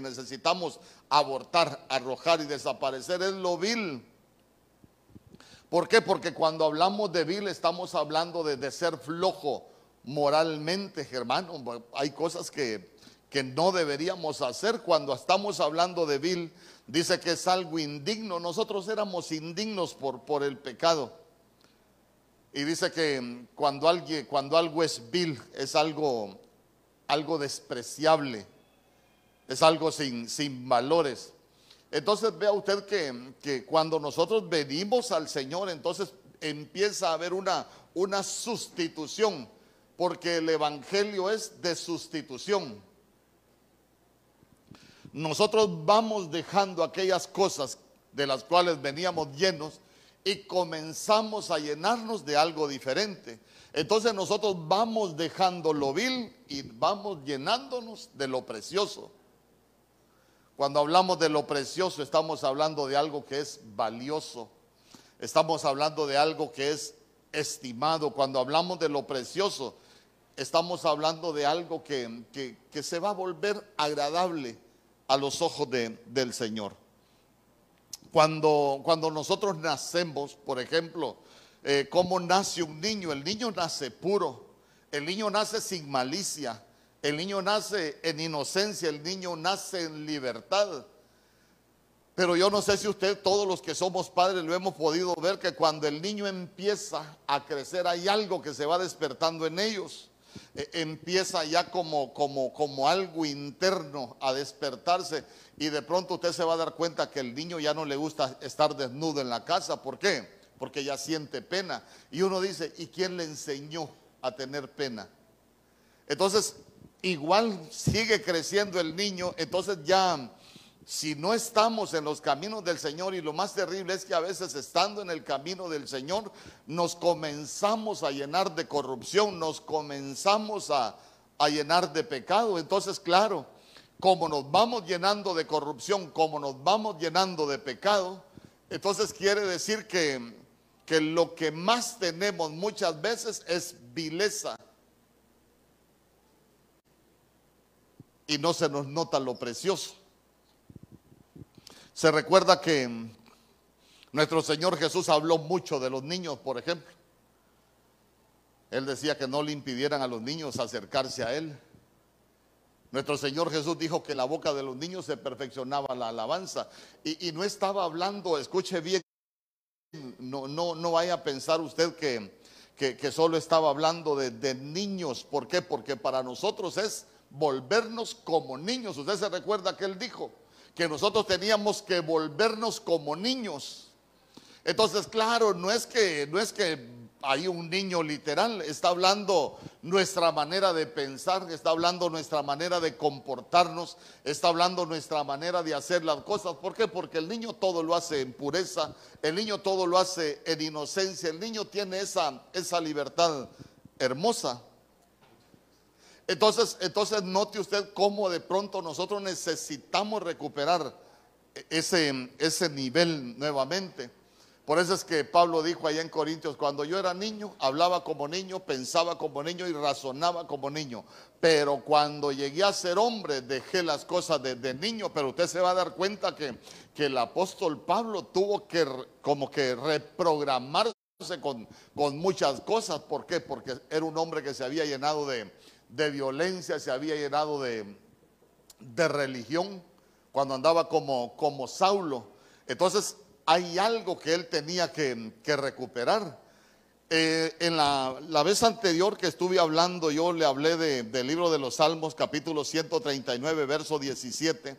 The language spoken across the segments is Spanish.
necesitamos abortar, arrojar y desaparecer es lo vil. ¿Por qué? Porque cuando hablamos de vil estamos hablando de, de ser flojo moralmente, hermano. Hay cosas que, que no deberíamos hacer cuando estamos hablando de vil. Dice que es algo indigno. Nosotros éramos indignos por, por el pecado. Y dice que cuando, alguien, cuando algo es vil, es algo, algo despreciable, es algo sin, sin valores. Entonces vea usted que, que, cuando nosotros venimos al Señor, entonces empieza a haber una, una sustitución, porque el Evangelio es de sustitución. Nosotros vamos dejando aquellas cosas de las cuales veníamos llenos y comenzamos a llenarnos de algo diferente. Entonces nosotros vamos dejando lo vil y vamos llenándonos de lo precioso. Cuando hablamos de lo precioso estamos hablando de algo que es valioso. Estamos hablando de algo que es estimado. Cuando hablamos de lo precioso estamos hablando de algo que, que, se va a volver agradable a los ojos de, del Señor. Cuando, cuando nosotros nacemos, por ejemplo, eh, ¿cómo nace un niño? El niño nace puro, el niño nace sin malicia, el niño nace en inocencia, el niño nace en libertad. Pero yo no sé si usted, todos los que somos padres, lo hemos podido ver que cuando el niño empieza a crecer hay algo que se va despertando en ellos. Eh, empieza ya como, como, como algo interno a despertarse y de pronto usted se va a dar cuenta que el niño ya no le gusta estar desnudo en la casa. ¿Por qué? Porque ya siente pena. Y uno dice, ¿y quién le enseñó a tener pena? Entonces, igual sigue creciendo el niño, entonces ya si no estamos en los caminos del Señor, y lo más terrible es que a veces estando en el camino del Señor, nos comenzamos a llenar de corrupción, nos comenzamos a, a llenar de pecado. Entonces, claro, como nos vamos llenando de corrupción, como nos vamos llenando de pecado, entonces quiere decir que, que lo que más tenemos muchas veces es vileza. Y no se nos nota lo precioso. Se recuerda que nuestro Señor Jesús habló mucho de los niños, por ejemplo. Él decía que no le impidieran a los niños acercarse a Él. Nuestro Señor Jesús dijo que la boca de los niños se perfeccionaba la alabanza. Y, no estaba hablando, escuche bien, no, no, no vaya a pensar usted que, que, que solo estaba hablando de, de niños. ¿Por qué? Porque para nosotros es volvernos como niños. Usted se recuerda que Él dijo que nosotros teníamos que volvernos como niños. Entonces, claro, no es que no es que hay un niño literal, está hablando nuestra manera de pensar, está hablando nuestra manera de comportarnos, está hablando nuestra manera de hacer las cosas. ¿Por qué? Porque el niño todo lo hace en pureza, el niño todo lo hace en inocencia, el niño tiene esa, esa libertad hermosa. Entonces, entonces note usted cómo de pronto nosotros necesitamos recuperar ese, ese nivel nuevamente. Por eso es que Pablo dijo allá en Corintios, cuando yo era niño, hablaba como niño, pensaba como niño y razonaba como niño. Pero cuando llegué a ser hombre, dejé las cosas de, de niño. Pero usted se va a dar cuenta que, que el apóstol Pablo tuvo que como que reprogramarse con, con muchas cosas. ¿Por qué? Porque era un hombre que se había llenado de, de violencia, se había llenado de, de religión cuando andaba como, como Saulo. Entonces hay algo que él tenía que, recuperar. Eh, en la, la, vez anterior que estuve hablando, yo le hablé de, del libro de los Salmos, capítulo 139, verso 17.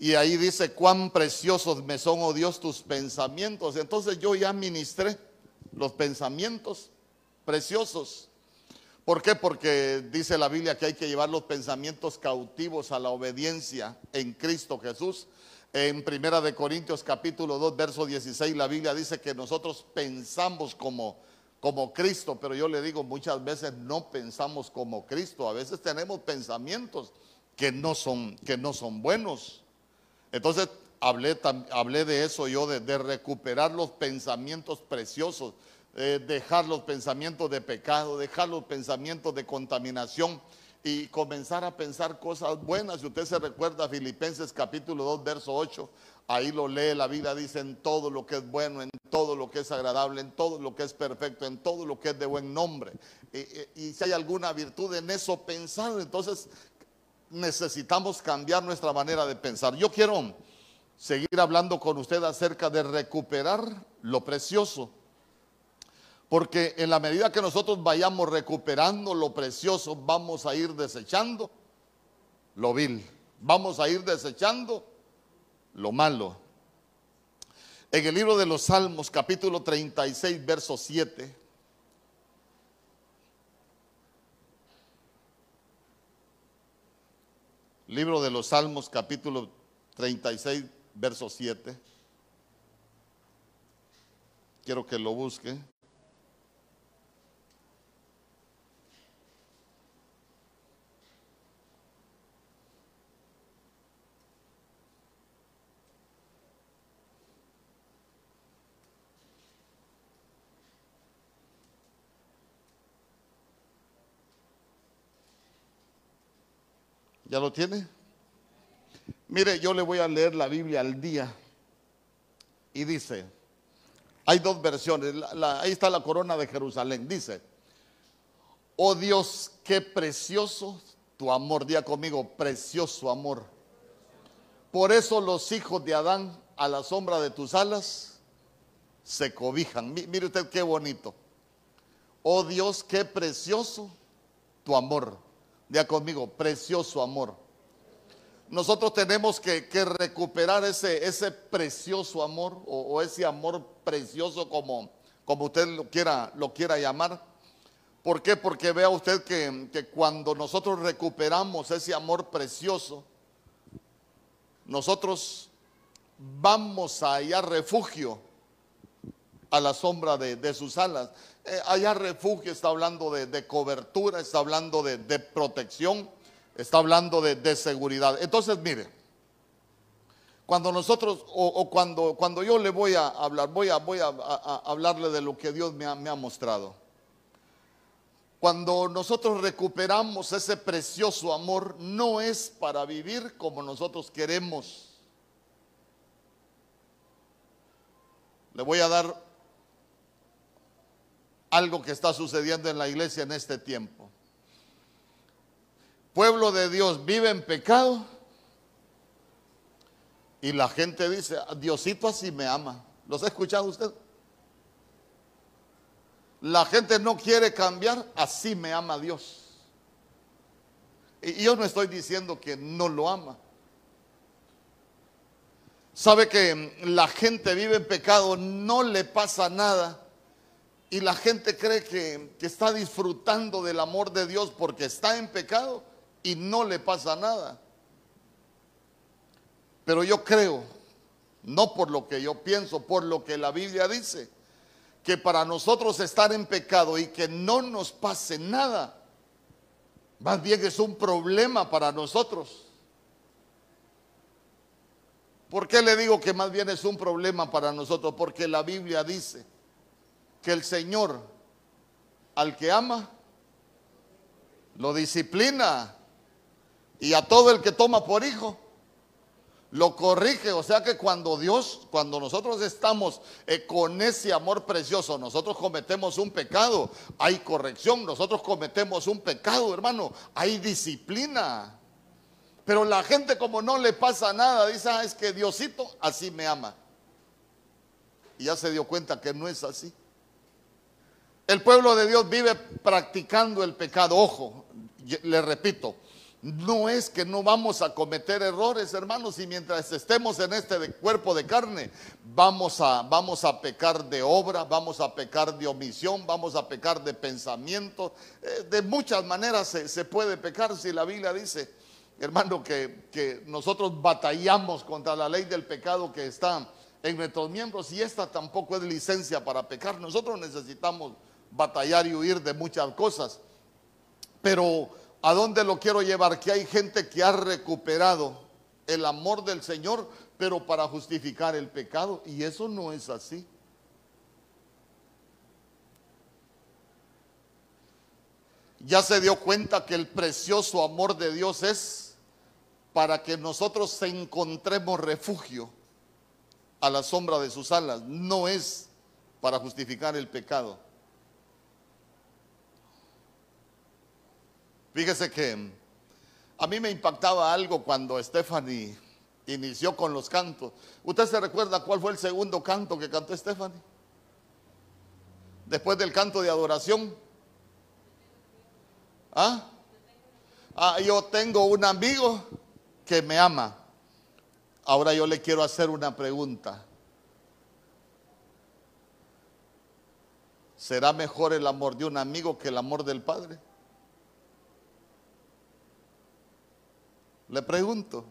Y ahí dice, cuán preciosos me son, oh Dios, tus pensamientos. Entonces yo ya ministré los pensamientos preciosos. ¿Por qué? Porque dice la Biblia que hay que llevar los pensamientos cautivos a la obediencia en Cristo Jesús. En Primera de Corintios capítulo 2, verso 16, la Biblia dice que nosotros pensamos como, como Cristo, pero yo le digo, muchas veces no pensamos como Cristo. A veces tenemos pensamientos que no son, que no son buenos. Entonces, hablé, hablé de eso yo, de, de recuperar los pensamientos preciosos eh, dejar los pensamientos de pecado, dejar los pensamientos de contaminación y comenzar a pensar cosas buenas. Si usted se recuerda Filipenses capítulo 2, verso 8, ahí lo lee, la vida dice en todo lo que es bueno, en todo lo que es agradable, en todo lo que es perfecto, en todo lo que es de buen nombre. Y, y si hay alguna virtud en eso pensar, entonces necesitamos cambiar nuestra manera de pensar. Yo quiero seguir hablando con usted acerca de recuperar lo precioso. Porque en la medida que nosotros vayamos recuperando lo precioso, vamos a ir desechando lo vil. Vamos a ir desechando lo malo. En el libro de los Salmos, capítulo 36, verso 7. Libro de los Salmos, capítulo 36, verso 7. Quiero que lo busque. ¿Ya lo tiene? Mire, yo le voy a leer la Biblia al día. Y dice, hay dos versiones, ahí está la corona de Jerusalén. Dice, oh Dios, qué precioso tu amor. Día conmigo, precioso amor. Por eso los hijos de Adán a la sombra de tus alas se cobijan. Mire usted qué bonito. Oh Dios, qué precioso tu amor. Día conmigo, precioso amor. Nosotros tenemos que, recuperar ese, precioso amor o, ese amor precioso como, usted lo quiera, llamar. ¿Por qué? Porque vea usted que cuando nosotros recuperamos ese amor precioso, nosotros vamos a hallar refugio a la sombra de, sus alas. Eh, allá refugio está hablando de, cobertura, está hablando de, protección, está hablando de, seguridad. Entonces, mire, cuando nosotros, o, cuando, cuando yo le voy a hablar, voy a, voy a, hablarle de lo que Dios me ha, me ha mostrado. Cuando nosotros recuperamos ese precioso amor, no es para vivir como nosotros queremos. Le voy a dar algo que está sucediendo en la iglesia en este tiempo. Pueblo de Dios vive en pecado y la gente dice, Diosito así me ama. ¿Los ha escuchado usted? La gente no quiere cambiar, así me ama Dios. Y yo no estoy diciendo que no lo ama. Sabe que la gente vive en pecado, no le pasa nada y la gente cree que, está disfrutando del amor de Dios porque está en pecado y no le pasa nada. Pero yo creo, no por lo que yo pienso, por lo que la Biblia dice, que para nosotros estar en pecado y que no nos pase nada, más bien es un problema para nosotros. ¿Por qué le digo que más bien es un problema para nosotros? Porque la Biblia dice que el Señor al que ama lo disciplina y a todo el que toma por hijo lo corrige. O sea que cuando Dios, cuando nosotros estamos eh, con ese amor precioso, nosotros cometemos un pecado, hay corrección, nosotros cometemos un pecado, hermano, hay disciplina. Pero la gente como no le pasa nada, dice, ah, es que Diosito así me ama. Y ya se dio cuenta que no es así. El pueblo de Dios vive practicando el pecado. Ojo, le repito, no es que no vamos a cometer errores, hermanos, y mientras estemos en este cuerpo de carne, vamos a, vamos a pecar de obra, vamos a pecar de omisión, vamos a pecar de pensamiento. Eh, de muchas maneras se, puede pecar si la Biblia dice, hermano, que, que nosotros batallamos contra la ley del pecado que está en nuestros miembros y esta tampoco es licencia para pecar. Nosotros necesitamos batallar y huir de muchas cosas. Pero ¿a dónde lo quiero llevar? Que hay gente que ha recuperado el amor del Señor, pero para justificar el pecado. Y eso no es así. ya se dio cuenta que el precioso amor de Dios es para que nosotros encontremos refugio a la sombra de sus alas, no es para justificar el pecado. Fíjese que a mí me impactaba algo cuando Stephanie inició con los cantos. ¿Usted se recuerda cuál fue el segundo canto que cantó Stephanie? Después del canto de adoración. ¿Ah? ah, yo tengo un amigo que me ama. Ahora yo le quiero hacer una pregunta. ¿Será mejor el amor de un amigo que el amor del Padre? Le pregunto.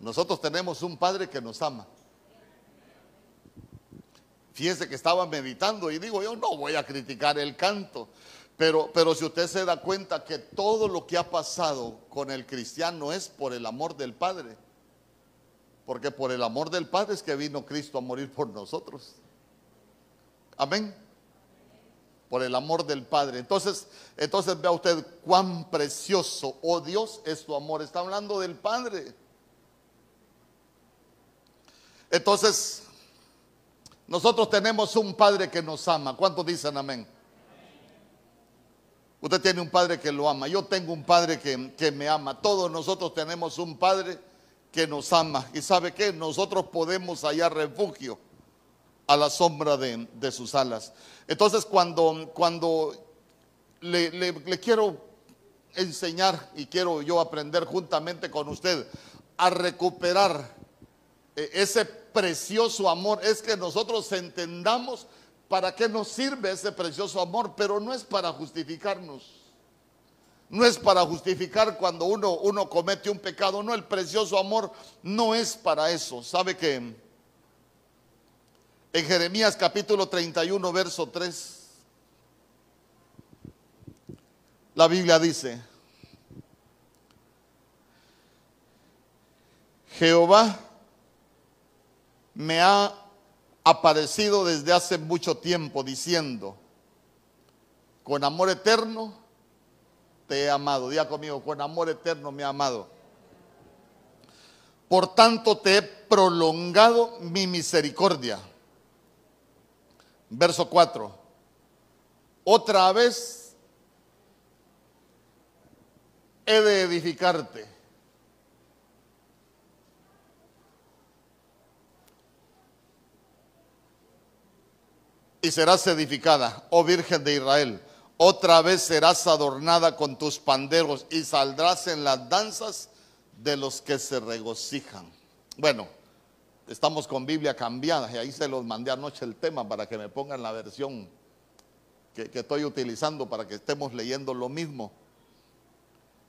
Nosotros tenemos un Padre que nos ama. Fíjense que estaba meditando y digo, yo no voy a criticar el canto, pero, pero si usted se da cuenta que todo lo que ha pasado con el cristiano es por el amor del Padre, porque por el amor del Padre es que vino Cristo a morir por nosotros. Amén. Por el amor del Padre. Entonces, entonces vea usted cuán precioso, oh Dios, es tu amor. Está hablando del Padre. Entonces, nosotros tenemos un Padre que nos ama. ¿Cuántos dicen amén? Usted tiene un Padre que lo ama. Yo tengo un Padre que, me ama. Todos nosotros tenemos un Padre que nos ama. ¿Y sabe qué? Nosotros podemos hallar refugio a la sombra de, sus alas. Entonces, cuando, cuando le, le quiero enseñar y quiero yo aprender juntamente con usted a recuperar eh, ese precioso amor, es que nosotros entendamos para qué nos sirve ese precioso amor, pero no es para justificarnos. No es para justificar cuando uno, uno comete un pecado, no, el precioso amor no es para eso. ¿Sabe que en Jeremías capítulo 31, verso 3, la Biblia dice, Jehová me ha aparecido desde hace mucho tiempo diciendo, con amor eterno te he amado. Diga conmigo, con amor eterno me ha amado. Por tanto te he prolongado mi misericordia. Verso 4. Otra vez he de edificarte y serás edificada, oh Virgen de Israel. Otra vez serás adornada con tus panderos y saldrás en las danzas de los que se regocijan. Bueno, estamos con Biblia cambiada y ahí se los mandé anoche el tema para que me pongan la versión que, estoy utilizando para que estemos leyendo lo mismo.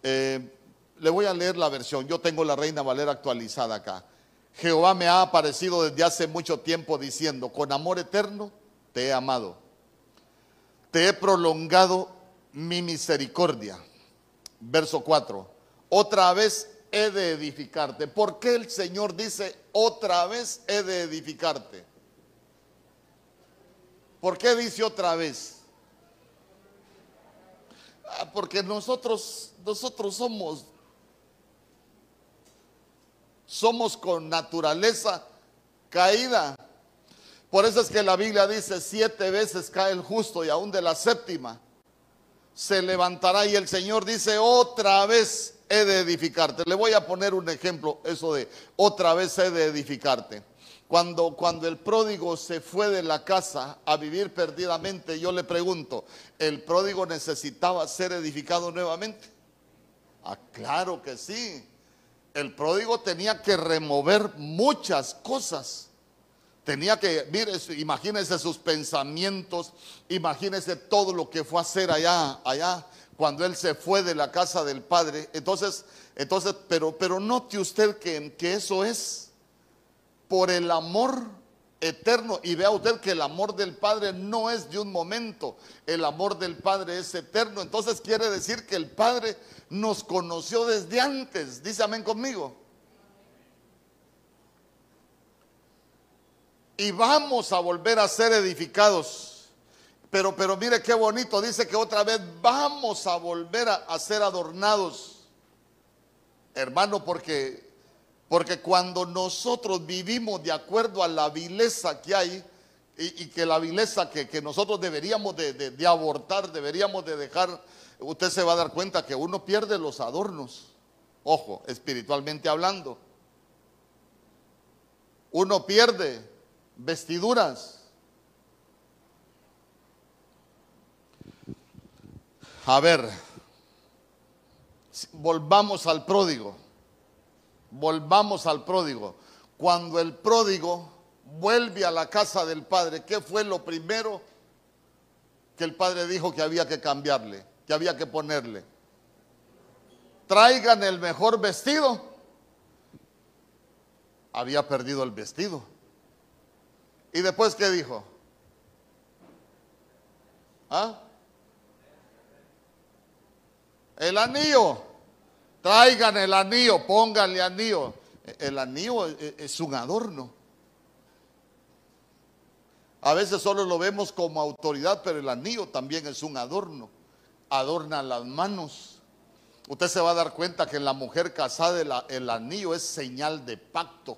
Eh, le voy a leer la versión. Yo tengo la Reina Valera actualizada acá. Jehová me ha aparecido desde hace mucho tiempo diciendo, con amor eterno te he amado. Te he prolongado mi misericordia. Verso 4. Otra vez he de edificarte. ¿Por qué el Señor dice otra vez he de edificarte? ¿Por qué dice otra vez? Ah, porque nosotros, nosotros somos, somos con naturaleza caída. Por eso es que la Biblia dice, siete veces cae el justo y aún de la séptima se levantará. Y el Señor dice, otra vez he de edificarte. Le voy a poner un ejemplo, eso de otra vez he de edificarte. Cuando, cuando el pródigo se fue de la casa a vivir perdidamente, yo le pregunto, ¿el pródigo necesitaba ser edificado nuevamente? Ah, claro que sí. El pródigo tenía que remover muchas cosas Tenía que, mire, imagínese sus pensamientos, imagínese todo lo que fue a hacer allá, allá, cuando él se fue de la casa del Padre. Entonces, entonces, pero, pero note usted que, que eso es por el amor eterno. Y vea usted que el amor del Padre no es de un momento, el amor del Padre es eterno. Entonces quiere decir que el Padre nos conoció desde antes. Dice amén conmigo. y vamos a volver a ser edificados. Pero, pero mire qué bonito, dice que otra vez vamos a volver a, ser adornados. Hermano, porque, porque cuando nosotros vivimos de acuerdo a la vileza que hay, y, que la vileza que, nosotros deberíamos de, de, abortar, deberíamos de dejar, usted se va a dar cuenta que uno pierde los adornos, ojo, espiritualmente hablando. Uno pierde vestiduras. A ver, volvamos al pródigo, volvamos al pródigo. Cuando el pródigo vuelve a la casa del padre, ¿qué fue lo primero que el padre dijo que había que cambiarle, que había que ponerle? Traigan el mejor vestido. Había perdido el vestido. ¿Y después qué dijo? ¿Ah? El anillo. Traigan el anillo, pónganle anillo. El anillo es un adorno. A veces solo lo vemos como autoridad, pero el anillo también es un adorno. Adorna las manos. Usted se va a dar cuenta que en la mujer casada el, anillo es señal de pacto.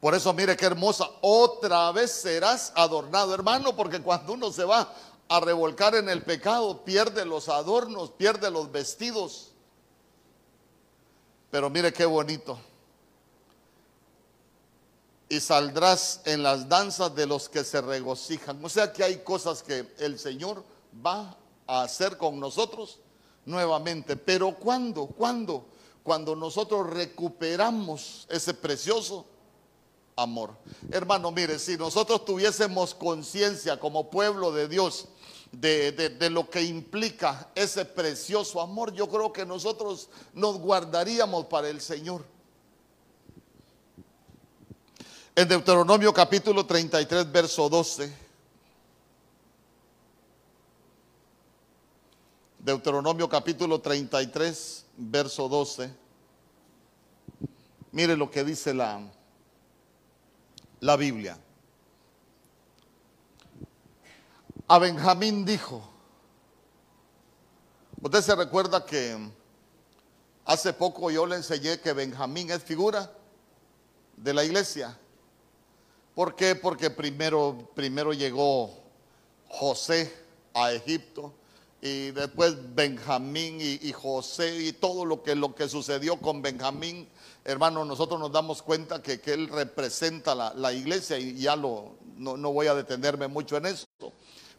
Por eso mire qué hermosa, otra vez serás adornado, hermano, porque cuando uno se va a revolcar en el pecado, pierde los adornos, pierde los vestidos. Pero mire qué bonito y saldrás en las danzas de los que se regocijan. O sea que hay cosas que el Señor va a hacer con nosotros nuevamente. Pero ¿cuándo? ¿Cuándo? Cuando nosotros recuperamos ese precioso amor. Hermano, mire, si nosotros tuviésemos conciencia como pueblo de Dios de, de, lo que implica ese precioso amor, yo creo que nosotros nos guardaríamos para el Señor. En Deuteronomio capítulo 33, verso 12. Deuteronomio capítulo 33, verso 12. Mire lo que dice la, la Biblia. A Benjamín dijo, usted se recuerda que hace poco yo le enseñé que Benjamín es figura de la iglesia. ¿Por qué? Porque primero, primero llegó José a Egipto y después Benjamín y, José y todo lo que, lo que sucedió con Benjamín, hermano, nosotros nos damos cuenta que, él representa la, iglesia y ya lo, no, voy a detenerme mucho en eso.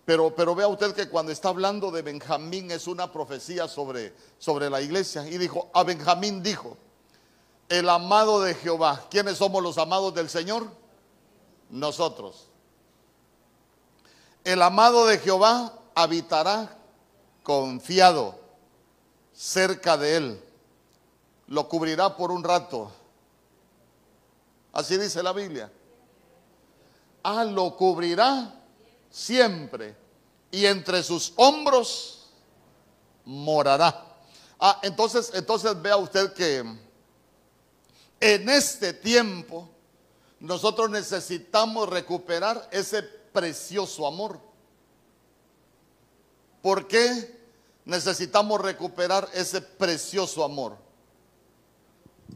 Pero, pero vea usted que cuando está hablando de Benjamín es una profecía sobre, sobre la iglesia. Y dijo, a Benjamín dijo, el amado de Jehová. ¿Quiénes somos los amados del Señor? nosotros. El amado de Jehová habitará confiado cerca de él. Lo cubrirá por un rato. Así dice la Biblia. Ah, lo cubrirá siempre. Y entre sus hombros morará. Ah, entonces, entonces vea usted que en este tiempo nosotros necesitamos recuperar ese precioso amor. ¿Por qué necesitamos recuperar ese precioso amor?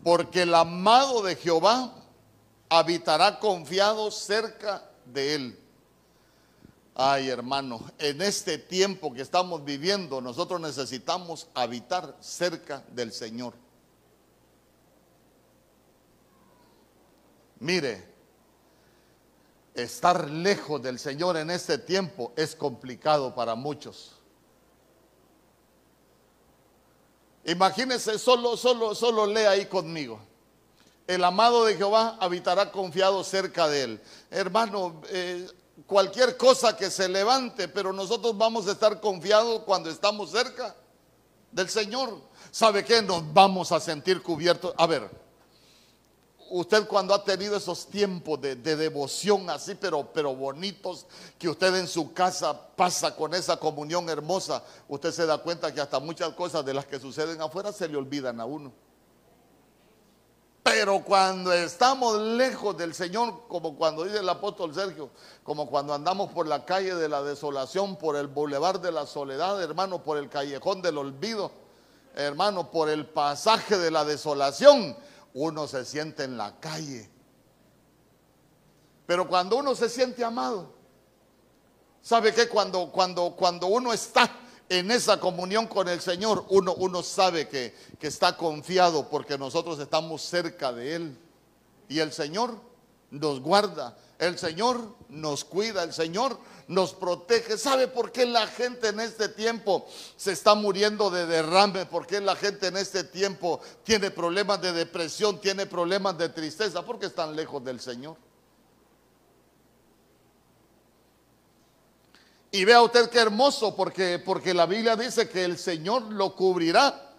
Porque el amado de Jehová habitará confiado cerca de él. Ay, hermano, en este tiempo que estamos viviendo, nosotros necesitamos habitar cerca del Señor. Mire, estar lejos del Señor en este tiempo es complicado para muchos. Imagínese, solo, solo, solo lea ahí conmigo. El amado de Jehová habitará confiado cerca de él. Hermano, eh, cualquier cosa que se levante, pero nosotros vamos a estar confiados cuando estamos cerca del Señor. ¿Sabe qué? Nos vamos a sentir cubiertos. A ver, usted cuando ha tenido esos tiempos de, devoción así, pero, pero bonitos, que usted en su casa pasa con esa comunión hermosa, usted se da cuenta que hasta muchas cosas de las que suceden afuera se le olvidan a uno. Pero cuando estamos lejos del Señor, como cuando dice el apóstol Sergio, como cuando andamos por la calle de la desolación, por el bulevar de la soledad, hermano, por el callejón del olvido, hermano, por el pasaje de la desolación, uno se siente en la calle. Pero cuando uno se siente amado, ¿sabe qué? Cuando, cuando, cuando uno está en esa comunión con el Señor, uno, sabe que, que está confiado porque nosotros estamos cerca de Él. Y el Señor nos guarda, el Señor nos cuida, el Señor nos protege. ¿Sabe por qué la gente en este tiempo se está muriendo de derrame? ¿Por qué la gente en este tiempo tiene problemas de depresión, tiene problemas de tristeza? Porque están lejos del Señor. Y vea usted qué hermoso, porque, porque la Biblia dice que el Señor lo cubrirá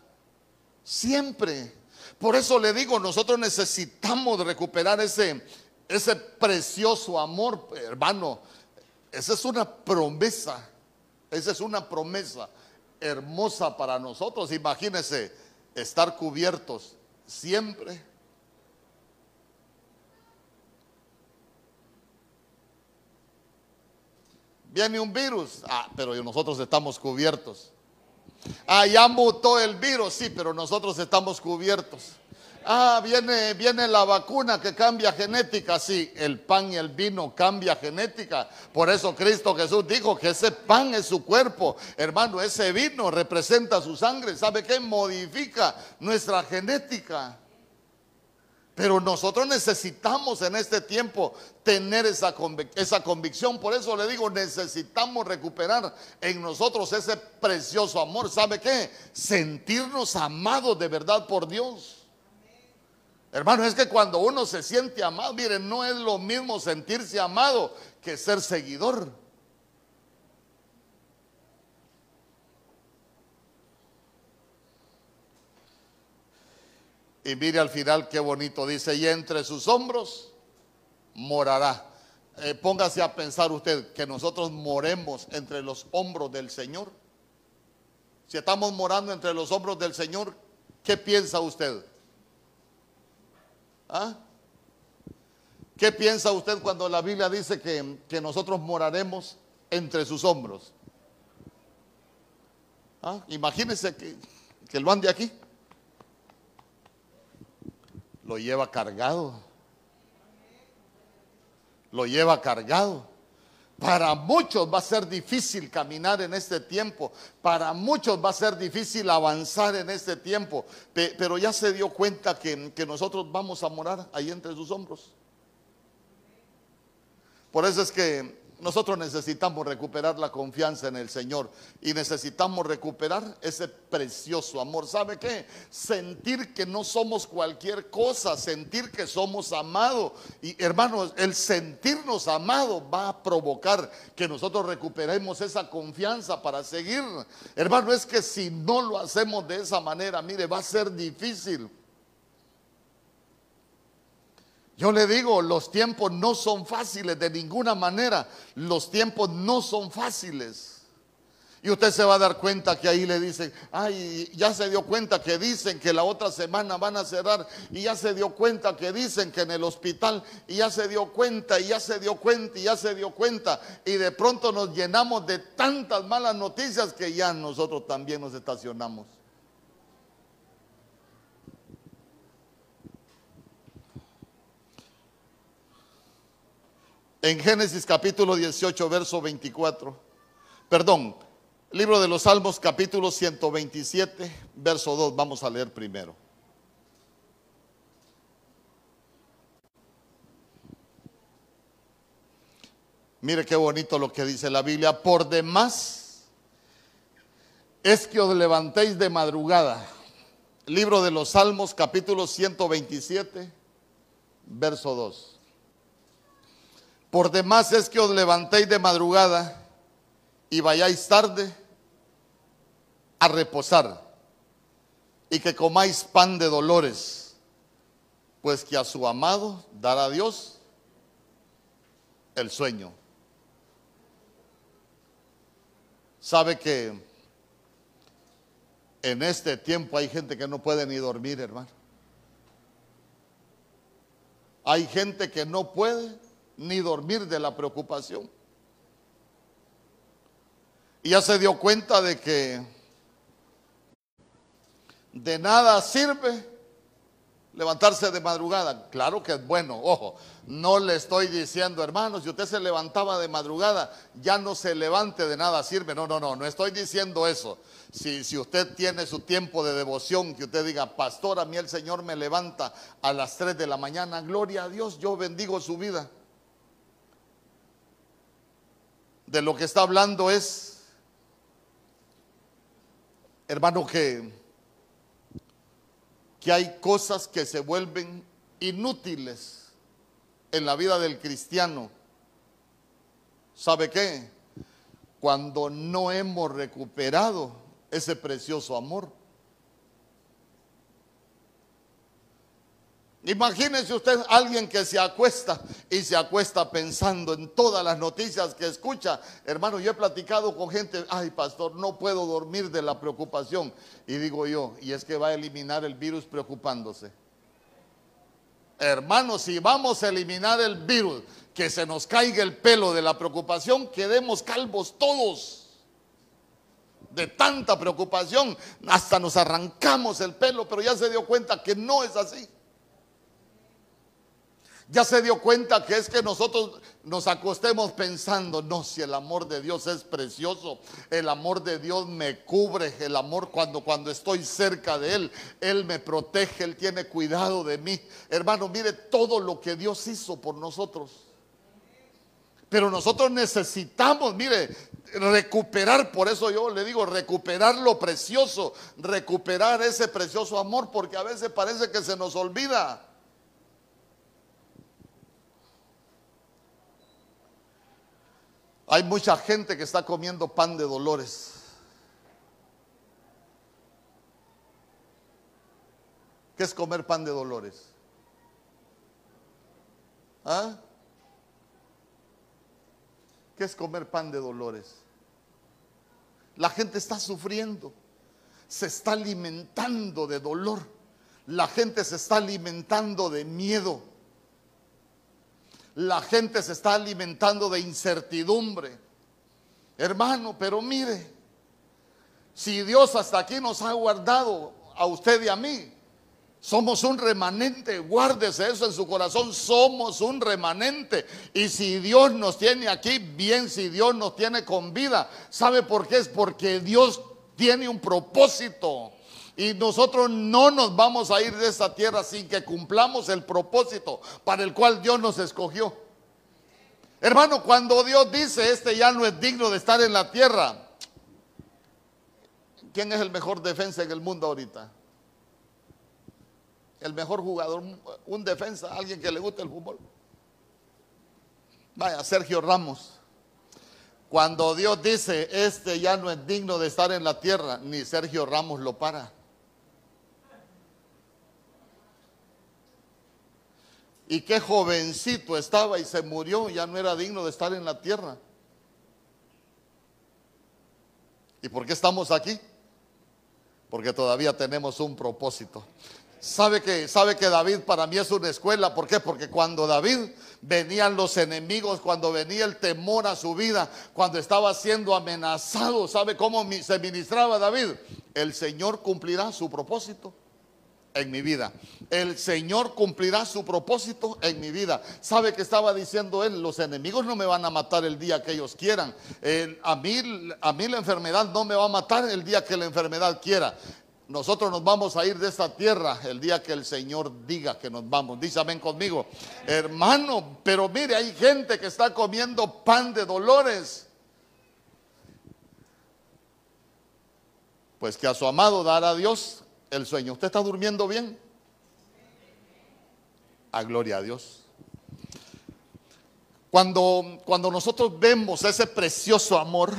siempre. Por eso le digo, nosotros necesitamos recuperar ese, ese precioso amor, hermano. Esa es una promesa, esa es una promesa hermosa para nosotros. Imagínense estar cubiertos siempre Viene un virus, ah, pero nosotros estamos cubiertos. Ah, ya mutó el virus, sí, pero nosotros estamos cubiertos. Ah, viene, viene la vacuna que cambia genética, sí, el pan y el vino cambia genética. Por eso Cristo Jesús dijo que ese pan es su cuerpo. Hermano, ese vino representa su sangre. ¿Sabe qué? Modifica nuestra genética. Pero nosotros necesitamos en este tiempo tener esa, esa convicción. Por eso le digo, necesitamos recuperar en nosotros ese precioso amor. ¿Sabe qué? Sentirnos amados de verdad por Dios. Hermano, es que cuando uno se siente amado, miren, no es lo mismo sentirse amado que ser seguidor. Y mire al final qué bonito dice, y entre sus hombros morará. Eh, póngase a pensar usted que nosotros moremos entre los hombros del Señor. Si estamos morando entre los hombros del Señor, ¿qué piensa usted? ¿Ah? ¿Qué piensa usted cuando la Biblia dice que, que nosotros moraremos entre sus hombros? ¿Ah? Imagínese que, que lo ande aquí lo lleva cargado. Lo lleva cargado. Para muchos va a ser difícil caminar en este tiempo. Para muchos va a ser difícil avanzar en este tiempo. Pero ya se dio cuenta que, que nosotros vamos a morar ahí entre sus hombros. Por eso es que nosotros necesitamos recuperar la confianza en el Señor y necesitamos recuperar ese precioso amor. ¿Sabe qué? Sentir que no somos cualquier cosa, sentir que somos amados. Y hermanos, el sentirnos amados va a provocar que nosotros recuperemos esa confianza para seguir. Hermano, es que si no lo hacemos de esa manera, mire, va a ser difícil. Yo le digo, los tiempos no son fáciles de ninguna manera. Los tiempos no son fáciles. Y usted se va a dar cuenta que ahí le dicen, ay, ya se dio cuenta que dicen que la otra semana van a cerrar. Y ya se dio cuenta que dicen que en el hospital. Y ya se dio cuenta, y ya se dio cuenta, y ya se dio cuenta. Y de pronto nos llenamos de tantas malas noticias que ya nosotros también nos estacionamos. En Génesis capítulo 18, verso 24. Perdón, libro de los Salmos capítulo 127, verso 2. Vamos a leer primero. Mire qué bonito lo que dice la Biblia. Por demás es que os levantéis de madrugada. Libro de los Salmos capítulo 127, verso 2. Por demás es que os levantéis de madrugada y vayáis tarde a reposar y que comáis pan de dolores, pues que a su amado dará Dios el sueño. Sabe que en este tiempo hay gente que no puede ni dormir, hermano. Hay gente que no puede ni dormir de la preocupación. Y ya se dio cuenta de que de nada sirve levantarse de madrugada. Claro que es bueno, ojo, no le estoy diciendo, hermanos, si usted se levantaba de madrugada, ya no se levante de nada sirve. No, no, no, no estoy diciendo eso. Si, si usted tiene su tiempo de devoción, que usted diga, pastor, a mí el Señor me levanta a las 3 de la mañana, gloria a Dios, yo bendigo su vida. De lo que está hablando es, hermano, que que hay cosas que se vuelven inútiles en la vida del cristiano. ¿Sabe qué? Cuando no hemos recuperado ese precioso amor. Imagínese usted alguien que se acuesta y se acuesta pensando en todas las noticias que escucha. Hermano, yo he platicado con gente, ay pastor, no puedo dormir de la preocupación. Y digo yo, y es que va a eliminar el virus preocupándose. Hermano, si vamos a eliminar el virus, que se nos caiga el pelo de la preocupación, quedemos calvos todos. De tanta preocupación, hasta nos arrancamos el pelo, pero ya se dio cuenta que no es así. Ya se dio cuenta que es que nosotros nos acostemos pensando, no, si el amor de Dios es precioso, el amor de Dios me cubre, el amor cuando, cuando estoy cerca de Él, Él me protege, Él tiene cuidado de mí. Hermano, mire todo lo que Dios hizo por nosotros. Pero nosotros necesitamos, mire, recuperar, por eso yo le digo, recuperar lo precioso, recuperar ese precioso amor, porque a veces parece que se nos olvida. Hay mucha gente que está comiendo pan de dolores. ¿Qué es comer pan de dolores? ¿Ah? ¿Qué es comer pan de dolores? La gente está sufriendo, se está alimentando de dolor, la gente se está alimentando de miedo la gente se está alimentando de incertidumbre. Hermano, pero mire, si Dios hasta aquí nos ha guardado a usted y a mí, somos un remanente, guárdese eso en su corazón, somos un remanente. Y si Dios nos tiene aquí, bien, si Dios nos tiene con vida, ¿sabe por qué? Es porque Dios tiene un propósito. Y nosotros no nos vamos a ir de esta tierra sin que cumplamos el propósito para el cual Dios nos escogió. Hermano, cuando Dios dice, este ya no es digno de estar en la tierra, ¿quién es el mejor defensa en el mundo ahorita? El mejor jugador, un defensa, alguien que le guste el fútbol. Vaya, Sergio Ramos. Cuando Dios dice, este ya no es digno de estar en la tierra, ni Sergio Ramos lo para. Y qué jovencito estaba y se murió, ya no era digno de estar en la tierra. ¿Y por qué estamos aquí? Porque todavía tenemos un propósito. Sabe que, sabe que David para mí es una escuela. ¿Por qué? Porque cuando David venían los enemigos, cuando venía el temor a su vida, cuando estaba siendo amenazado, ¿sabe cómo se ministraba David? El Señor cumplirá su propósito en mi vida. El Señor cumplirá su propósito en mi vida. ¿Sabe que estaba diciendo él? Los enemigos no me van a matar el día que ellos quieran. a, mí, a mí la enfermedad no me va a matar el día que la enfermedad quiera. Nosotros nos vamos a ir de esta tierra el día que el Señor diga que nos vamos. Dice amén conmigo. Hermano, pero mire, hay gente que está comiendo pan de dolores. Pues que a su amado dará Dios el sueño. ¿Usted está durmiendo bien? A gloria a Dios. Cuando, cuando nosotros vemos ese precioso amor,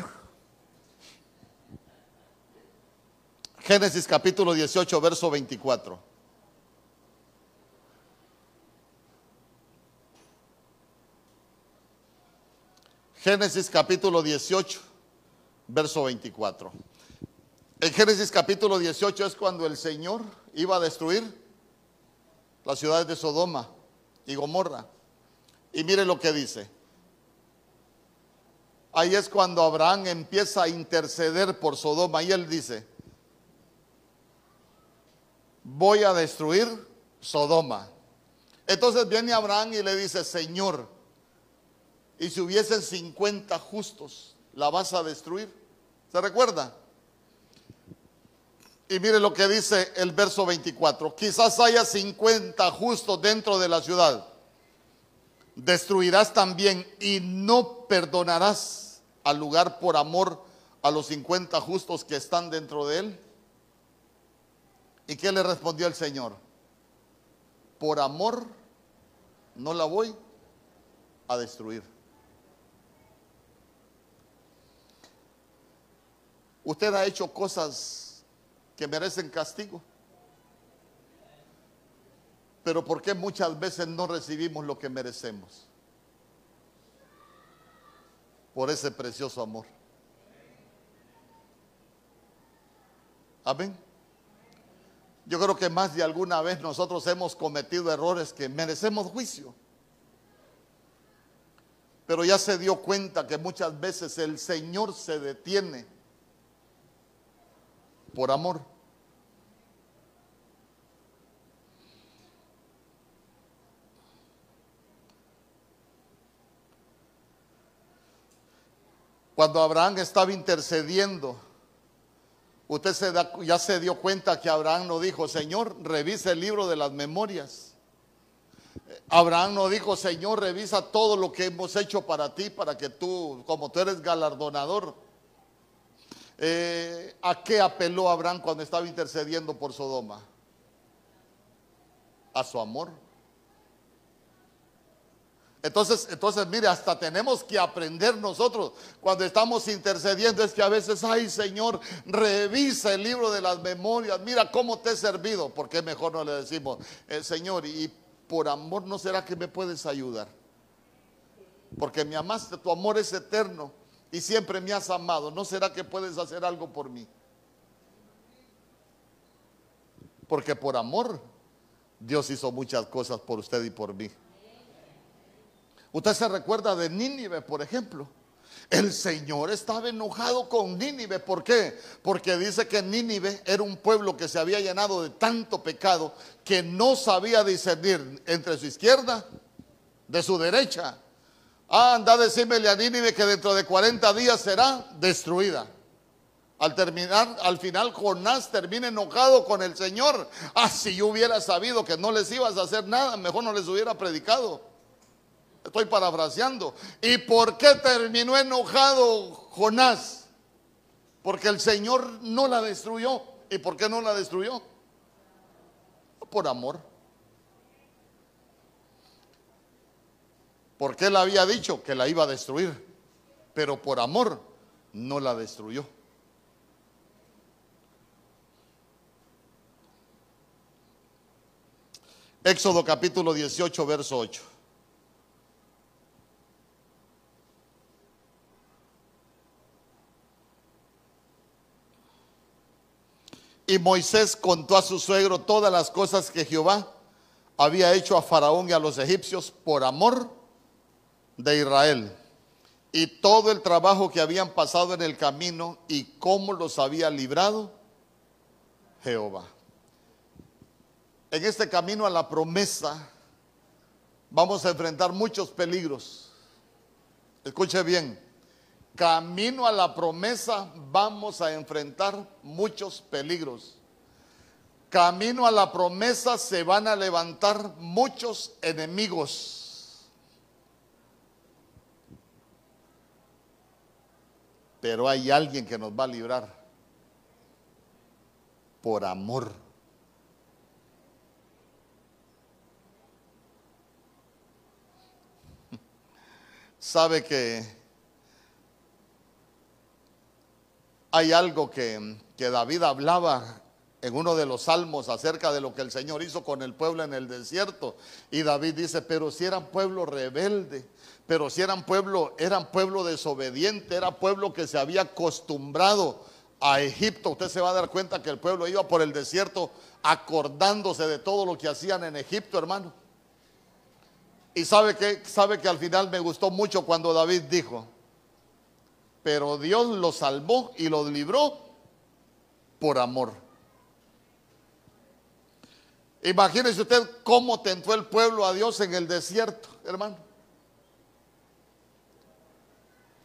Génesis capítulo 18, verso 24. Génesis capítulo 18, verso 24. En Génesis capítulo 18 es cuando el Señor iba a destruir las ciudades de Sodoma y Gomorra. Y mire lo que dice. Ahí es cuando Abraham empieza a interceder por Sodoma y él dice, voy a destruir Sodoma. Entonces viene Abraham y le dice, Señor, y si hubiesen 50 justos, ¿la vas a destruir? ¿Se recuerda? Y mire lo que dice el verso 24. Quizás haya 50 justos dentro de la ciudad. Destruirás también y no perdonarás al lugar por amor a los 50 justos que están dentro de él. ¿Y qué le respondió el Señor? Por amor no la voy a destruir. Usted ha hecho cosas que merecen castigo. Pero ¿por qué muchas veces no recibimos lo que merecemos? Por ese precioso amor. Amén. Yo creo que más de alguna vez nosotros hemos cometido errores que merecemos juicio. Pero ya se dio cuenta que muchas veces el Señor se detiene por amor. Cuando Abraham estaba intercediendo, usted ya se dio cuenta que Abraham no dijo, Señor, revisa el libro de las memorias. Abraham no dijo, Señor, revisa todo lo que hemos hecho para ti, para que tú, como tú eres galardonador, eh, ¿A qué apeló Abraham cuando estaba intercediendo por Sodoma? A su amor. Entonces, entonces, mire, hasta tenemos que aprender nosotros cuando estamos intercediendo. Es que a veces, ay Señor, revisa el libro de las memorias. Mira cómo te he servido. porque mejor no le decimos, eh, Señor, y por amor no será que me puedes ayudar? Porque me amaste, tu amor es eterno y siempre me has amado, ¿no será que puedes hacer algo por mí? Porque por amor Dios hizo muchas cosas por usted y por mí. Usted se recuerda de Nínive, por ejemplo. El Señor estaba enojado con Nínive. ¿Por qué? Porque dice que Nínive era un pueblo que se había llenado de tanto pecado que no sabía discernir entre su izquierda de su derecha. Ah, anda a decirme a Nínive que dentro de 40 días será destruida. Al terminar, al final Jonás termina enojado con el Señor. Ah, si yo hubiera sabido que no les ibas a hacer nada, mejor no les hubiera predicado. Estoy parafraseando. ¿Y por qué terminó enojado Jonás? Porque el Señor no la destruyó. ¿Y por qué no la destruyó? Por amor. porque él había dicho que la iba a destruir, pero por amor no la destruyó. Éxodo capítulo 18, verso 8. Y Moisés contó a su suegro todas las cosas que Jehová había hecho a Faraón y a los egipcios por amor de Israel y todo el trabajo que habían pasado en el camino y cómo los había librado Jehová. En este camino a la promesa vamos a enfrentar muchos peligros. Escuche bien, camino a la promesa vamos a enfrentar muchos peligros. Camino a la promesa se van a levantar muchos enemigos Pero hay alguien que nos va a librar por amor. Sabe que hay algo que, que David hablaba en uno de los salmos acerca de lo que el Señor hizo con el pueblo en el desierto. Y David dice, pero si eran pueblo rebelde, pero si eran pueblo, eran pueblo desobediente, era pueblo que se había acostumbrado a Egipto. Usted se va a dar cuenta que el pueblo iba por el desierto acordándose de todo lo que hacían en Egipto, hermano. Y sabe que, sabe que al final me gustó mucho cuando David dijo, pero Dios lo salvó y lo libró por amor. Imagínese usted cómo tentó el pueblo a Dios en el desierto, hermano.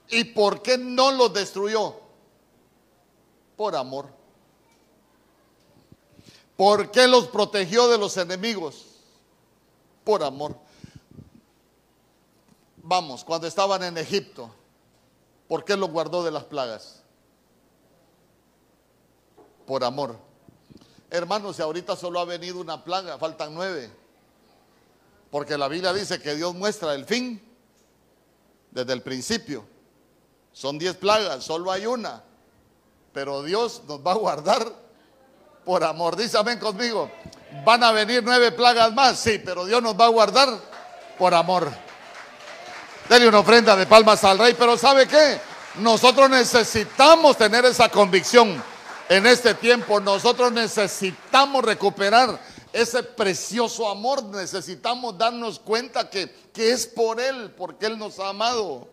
¿Y por qué no los destruyó? Por amor. ¿Por qué los protegió de los enemigos? Por amor. Vamos, cuando estaban en Egipto, ¿por qué los guardó de las plagas? Por amor. Hermanos, si ahorita solo ha venido una plaga, faltan nueve. Porque la Biblia dice que Dios muestra el fin desde el principio. Son diez plagas, solo hay una. Pero Dios nos va a guardar por amor. Dice amén conmigo. Van a venir nueve plagas más, sí, pero Dios nos va a guardar por amor. Dele una ofrenda de palmas al rey, pero ¿sabe qué? Nosotros necesitamos tener esa convicción en este tiempo. Nosotros necesitamos recuperar ese precioso amor. Necesitamos darnos cuenta que, que es por Él, porque Él nos ha amado.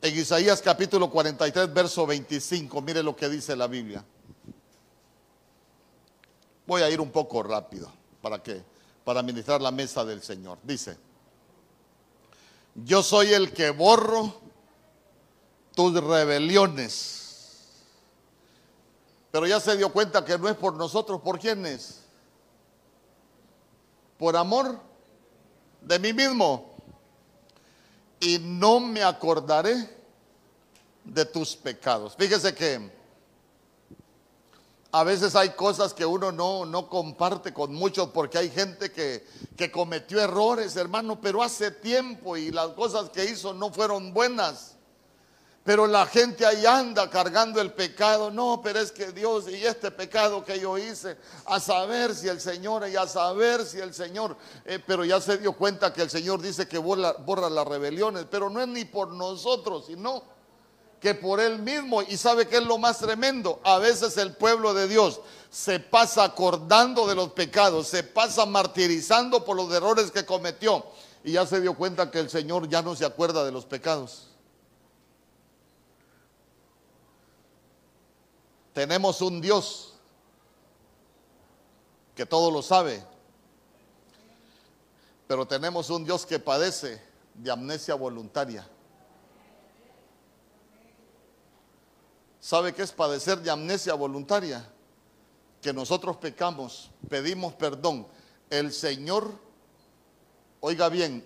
En Isaías capítulo 43, verso 25, mire lo que dice la Biblia. Voy a ir un poco rápido para que para ministrar la mesa del Señor. Dice: Yo soy el que borro tus rebeliones. Pero ya se dio cuenta que no es por nosotros, ¿por quién es? Por amor de mí mismo. Y no me acordaré de tus pecados. Fíjese que a veces hay cosas que uno no, no comparte con muchos porque hay gente que, que cometió errores, hermano, pero hace tiempo y las cosas que hizo no fueron buenas. Pero la gente ahí anda cargando el pecado. No, pero es que Dios y este pecado que yo hice, a saber si el Señor, y a saber si el Señor, eh, pero ya se dio cuenta que el Señor dice que borra, borra las rebeliones, pero no es ni por nosotros, sino que por Él mismo. Y sabe que es lo más tremendo. A veces el pueblo de Dios se pasa acordando de los pecados, se pasa martirizando por los errores que cometió. Y ya se dio cuenta que el Señor ya no se acuerda de los pecados. Tenemos un Dios que todo lo sabe, pero tenemos un Dios que padece de amnesia voluntaria. ¿Sabe qué es padecer de amnesia voluntaria? Que nosotros pecamos, pedimos perdón. El Señor, oiga bien,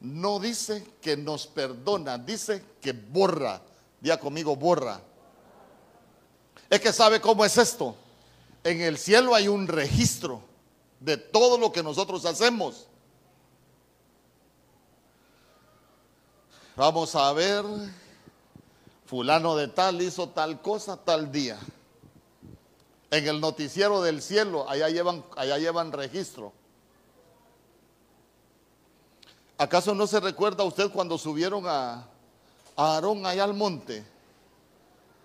no dice que nos perdona, dice que borra. Día conmigo, borra. Es que sabe cómo es esto. En el cielo hay un registro de todo lo que nosotros hacemos. Vamos a ver, fulano de tal hizo tal cosa tal día. En el noticiero del cielo, allá llevan, allá llevan registro. ¿Acaso no se recuerda usted cuando subieron a, a Aarón allá al monte?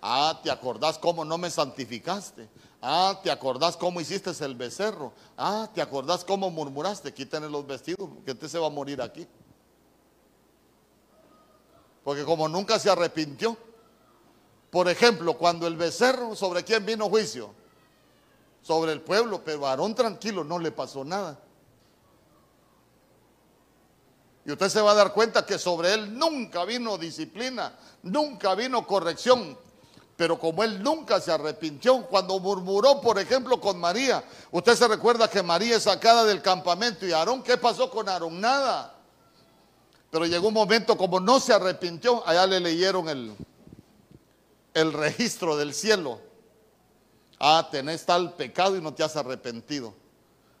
Ah, ¿te acordás cómo no me santificaste? Ah, ¿te acordás cómo hiciste el becerro? Ah, ¿te acordás cómo murmuraste? Quítenle los vestidos, porque usted se va a morir aquí. Porque como nunca se arrepintió. Por ejemplo, cuando el becerro, ¿sobre quién vino juicio? Sobre el pueblo, pero a Aarón tranquilo no le pasó nada. Y usted se va a dar cuenta que sobre él nunca vino disciplina, nunca vino corrección, pero como él nunca se arrepintió, cuando murmuró, por ejemplo, con María, usted se recuerda que María es sacada del campamento y Aarón, ¿qué pasó con Aarón? Nada. Pero llegó un momento como no se arrepintió, allá le leyeron el, el registro del cielo. Ah, tenés tal pecado y no te has arrepentido.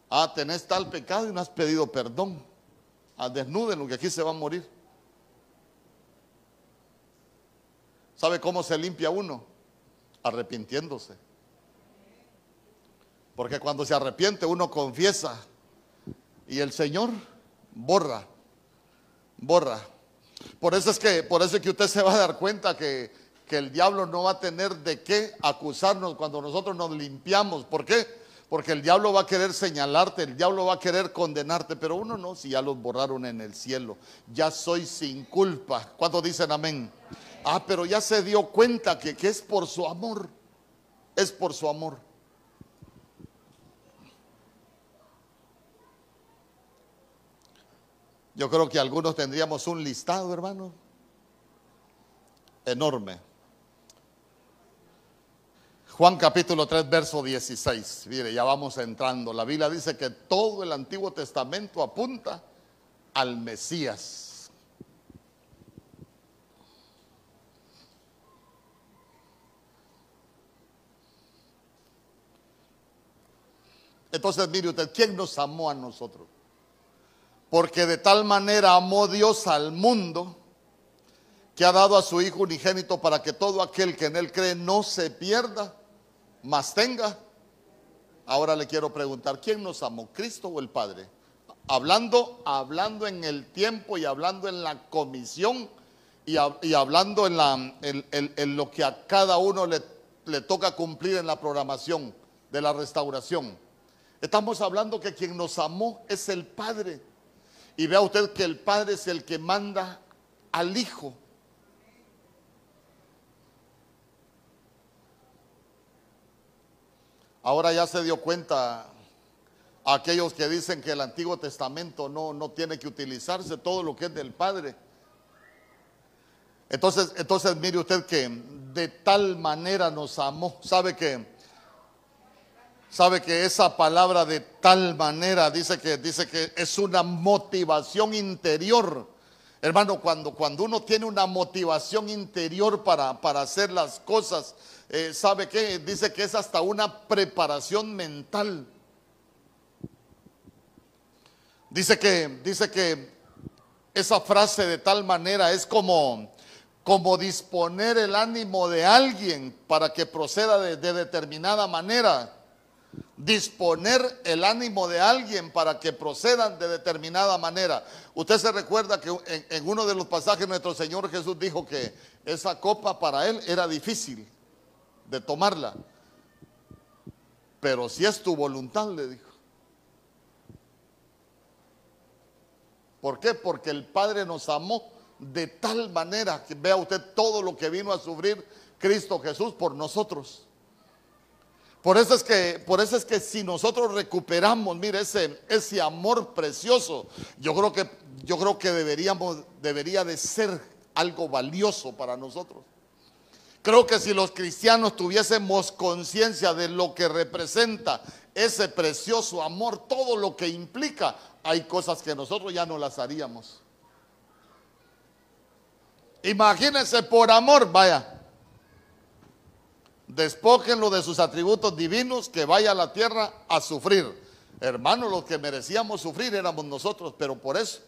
Ah, tenés tal pecado y no has pedido perdón. Ah, desnúdenlo que aquí se va a morir. ¿Sabe cómo se limpia uno? arrepintiéndose. Porque cuando se arrepiente uno confiesa y el Señor borra, borra. Por eso es que, por eso es que usted se va a dar cuenta que, que el diablo no va a tener de qué acusarnos cuando nosotros nos limpiamos. ¿Por qué? Porque el diablo va a querer señalarte, el diablo va a querer condenarte, pero uno no, si ya los borraron en el cielo. Ya soy sin culpa. ¿Cuántos dicen amén? Ah, pero ya se dio cuenta que, que es por su amor. Es por su amor. Yo creo que algunos tendríamos un listado, hermano, enorme. Juan capítulo 3, verso 16. Mire, ya vamos entrando. La Biblia dice que todo el Antiguo Testamento apunta al Mesías. Entonces, mire usted, ¿quién nos amó a nosotros? Porque de tal manera amó Dios al mundo que ha dado a su Hijo unigénito para que todo aquel que en Él cree no se pierda, mas tenga. Ahora le quiero preguntar, ¿quién nos amó, Cristo o el Padre? Hablando, hablando en el tiempo y hablando en la comisión y, hablando en, lo que a cada uno le toca cumplir en la programación de la restauración. Estamos hablando que quien nos amó es el Padre. Y vea usted que el Padre es el que manda al Hijo. Ahora ya se dio cuenta aquellos que dicen que el Antiguo Testamento no, no tiene que utilizarse todo lo que es del Padre. Entonces, entonces mire usted que de tal manera nos amó. ¿Sabe que Sabe que esa palabra de tal manera dice que, dice que es una motivación interior. Hermano, cuando, cuando uno tiene una motivación interior para, para hacer las cosas, eh, ¿sabe qué? Dice que es hasta una preparación mental. Dice que, dice que esa frase de tal manera es como, como disponer el ánimo de alguien para que proceda de determinada manera disponer el ánimo de alguien para que procedan de determinada manera. Usted se recuerda que en, uno de los pasajes nuestro Señor Jesús dijo que esa copa para él era difícil de tomarla. Pero si es tu voluntad, le dijo. ¿Por qué? Porque el Padre nos amó de tal manera que vea usted todo lo que vino a sufrir Cristo Jesús por nosotros. Por eso es que, por eso es que si nosotros recuperamos, mire, ese, ese amor precioso, yo creo que, yo creo que deberíamos, debería de ser algo valioso para nosotros. Creo que si los cristianos tuviésemos conciencia de lo que representa ese precioso amor, todo lo que implica, hay cosas que nosotros ya no las haríamos. Imagínense por amor, vaya, despójenlo de sus atributos divinos, que vaya a la tierra a sufrir. Hermanos, los que merecíamos sufrir éramos nosotros, pero por eso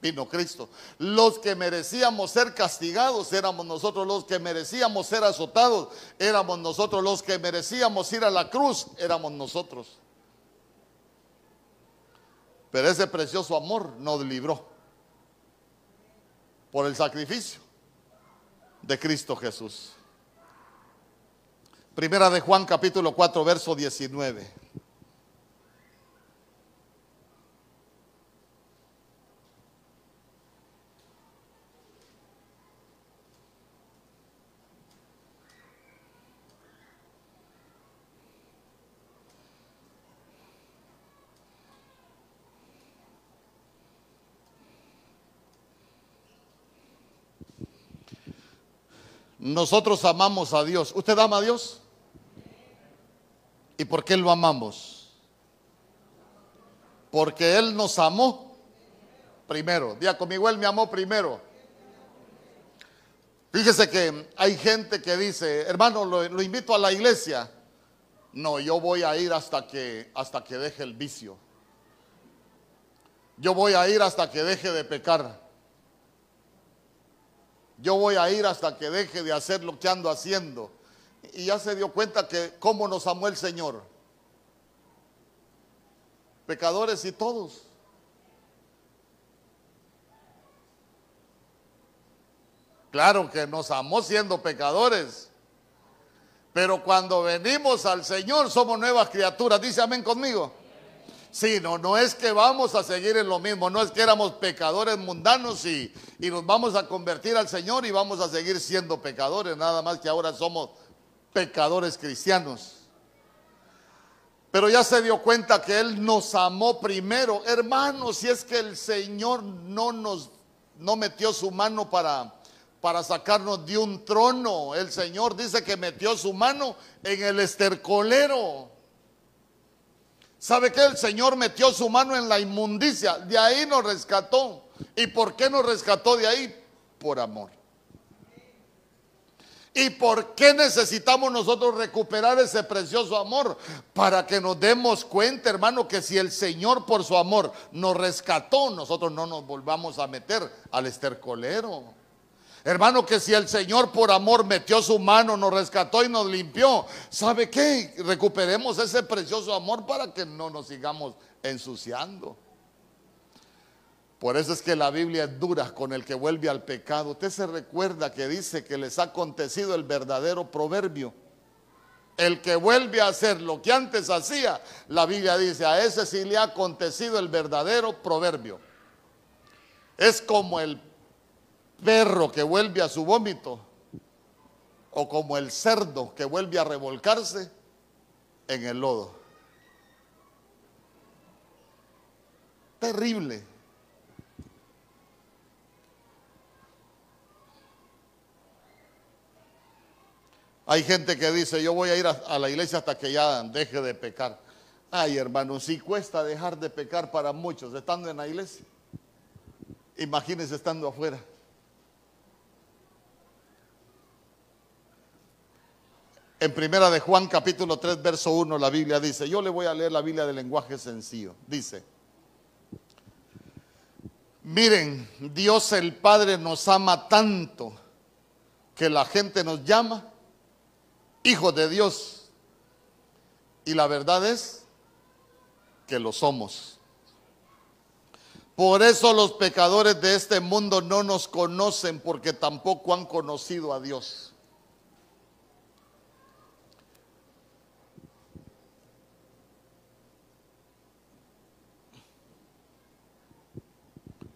vino Cristo. Los que merecíamos ser castigados éramos nosotros, los que merecíamos ser azotados éramos nosotros, los que merecíamos ir a la cruz éramos nosotros. Pero ese precioso amor nos libró por el sacrificio de Cristo Jesús. Primera de Juan capítulo 4, verso 19. Nosotros amamos a Dios. ¿Usted ama a Dios? ¿Y por qué lo amamos? Porque Él nos amó primero. Día conmigo, Él me amó primero. Fíjese que hay gente que dice, hermano, lo, invito a la iglesia. No, yo voy a ir hasta que, hasta que deje el vicio. Yo voy a ir hasta que deje de pecar. Yo voy a ir hasta que deje de hacer lo que ando haciendo y ya se dio cuenta que cómo nos amó el Señor. Pecadores y todos. Claro que nos amó siendo pecadores. Pero cuando venimos al Señor somos nuevas criaturas. Dice amén conmigo. Sí, no, no es que vamos a seguir en lo mismo, no es que éramos pecadores mundanos y, y nos vamos a convertir al Señor y vamos a seguir siendo pecadores, nada más que ahora somos pecadores cristianos. Pero ya se dio cuenta que Él nos amó primero. Hermanos, si es que el Señor no nos no metió su mano para, para sacarnos de un trono. El Señor dice que metió su mano en el estercolero. ¿Sabe qué? El Señor metió su mano en la inmundicia. De ahí nos rescató. ¿Y por qué nos rescató de ahí? Por amor. ¿Y por qué necesitamos nosotros recuperar ese precioso amor? Para que nos demos cuenta, hermano, que si el Señor por su amor nos rescató, nosotros no nos volvamos a meter al estercolero. Hermano, que si el Señor por amor metió su mano, nos rescató y nos limpió, ¿sabe qué? Recuperemos ese precioso amor para que no nos sigamos ensuciando. Por eso es que la Biblia es dura con el que vuelve al pecado. Usted se recuerda que dice que les ha acontecido el verdadero proverbio. El que vuelve a hacer lo que antes hacía, la Biblia dice, a ese sí le ha acontecido el verdadero proverbio. Es como el perro que vuelve a su vómito o como el cerdo que vuelve a revolcarse en el lodo. Terrible. Hay gente que dice, yo voy a ir a, la iglesia hasta que ya deje de pecar. Ay, hermano, si cuesta dejar de pecar para muchos estando en la iglesia. Imagínense estando afuera. En primera de Juan capítulo 3 verso 1 la Biblia dice, yo le voy a leer la Biblia de lenguaje sencillo. Dice, miren, Dios el Padre nos ama tanto que la gente nos llama hijos de Dios. Y la verdad es que lo somos. Por eso los pecadores de este mundo no nos conocen porque tampoco han conocido a Dios.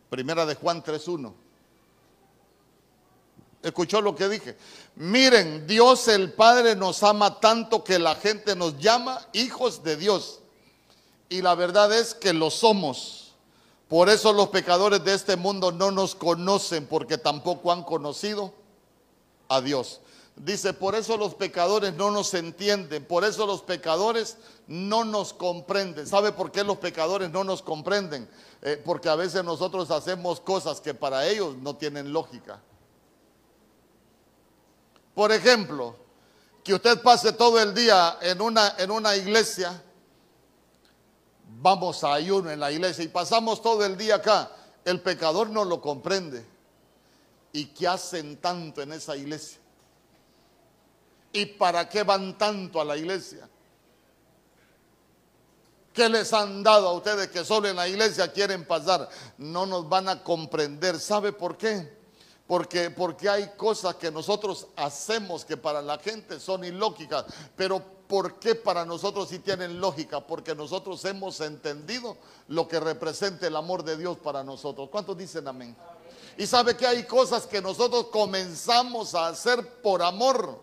Primera de Juan 3.1. ¿Escuchó lo que dije? Miren, Dios el Padre nos ama tanto que la gente nos llama hijos de Dios. Y la verdad es que lo somos. Por eso los pecadores de este mundo no nos conocen porque tampoco han conocido a Dios. Dice, por eso los pecadores no nos entienden, por eso los pecadores no nos comprenden. ¿Sabe por qué los pecadores no nos comprenden? Eh, porque a veces nosotros hacemos cosas que para ellos no tienen lógica. Por ejemplo, que usted pase todo el día en una, en una iglesia, vamos a ayuno en la iglesia y pasamos todo el día acá, el pecador no lo comprende. ¿Y qué hacen tanto en esa iglesia? ¿Y para qué van tanto a la iglesia? ¿Qué les han dado a ustedes que solo en la iglesia quieren pasar? No nos van a comprender. ¿Sabe por qué? Porque, porque hay cosas que nosotros hacemos que para la gente son ilógicas, pero ¿por qué para nosotros sí tienen lógica? Porque nosotros hemos entendido lo que representa el amor de Dios para nosotros. ¿Cuántos dicen amén? Y sabe que hay cosas que nosotros comenzamos a hacer por amor.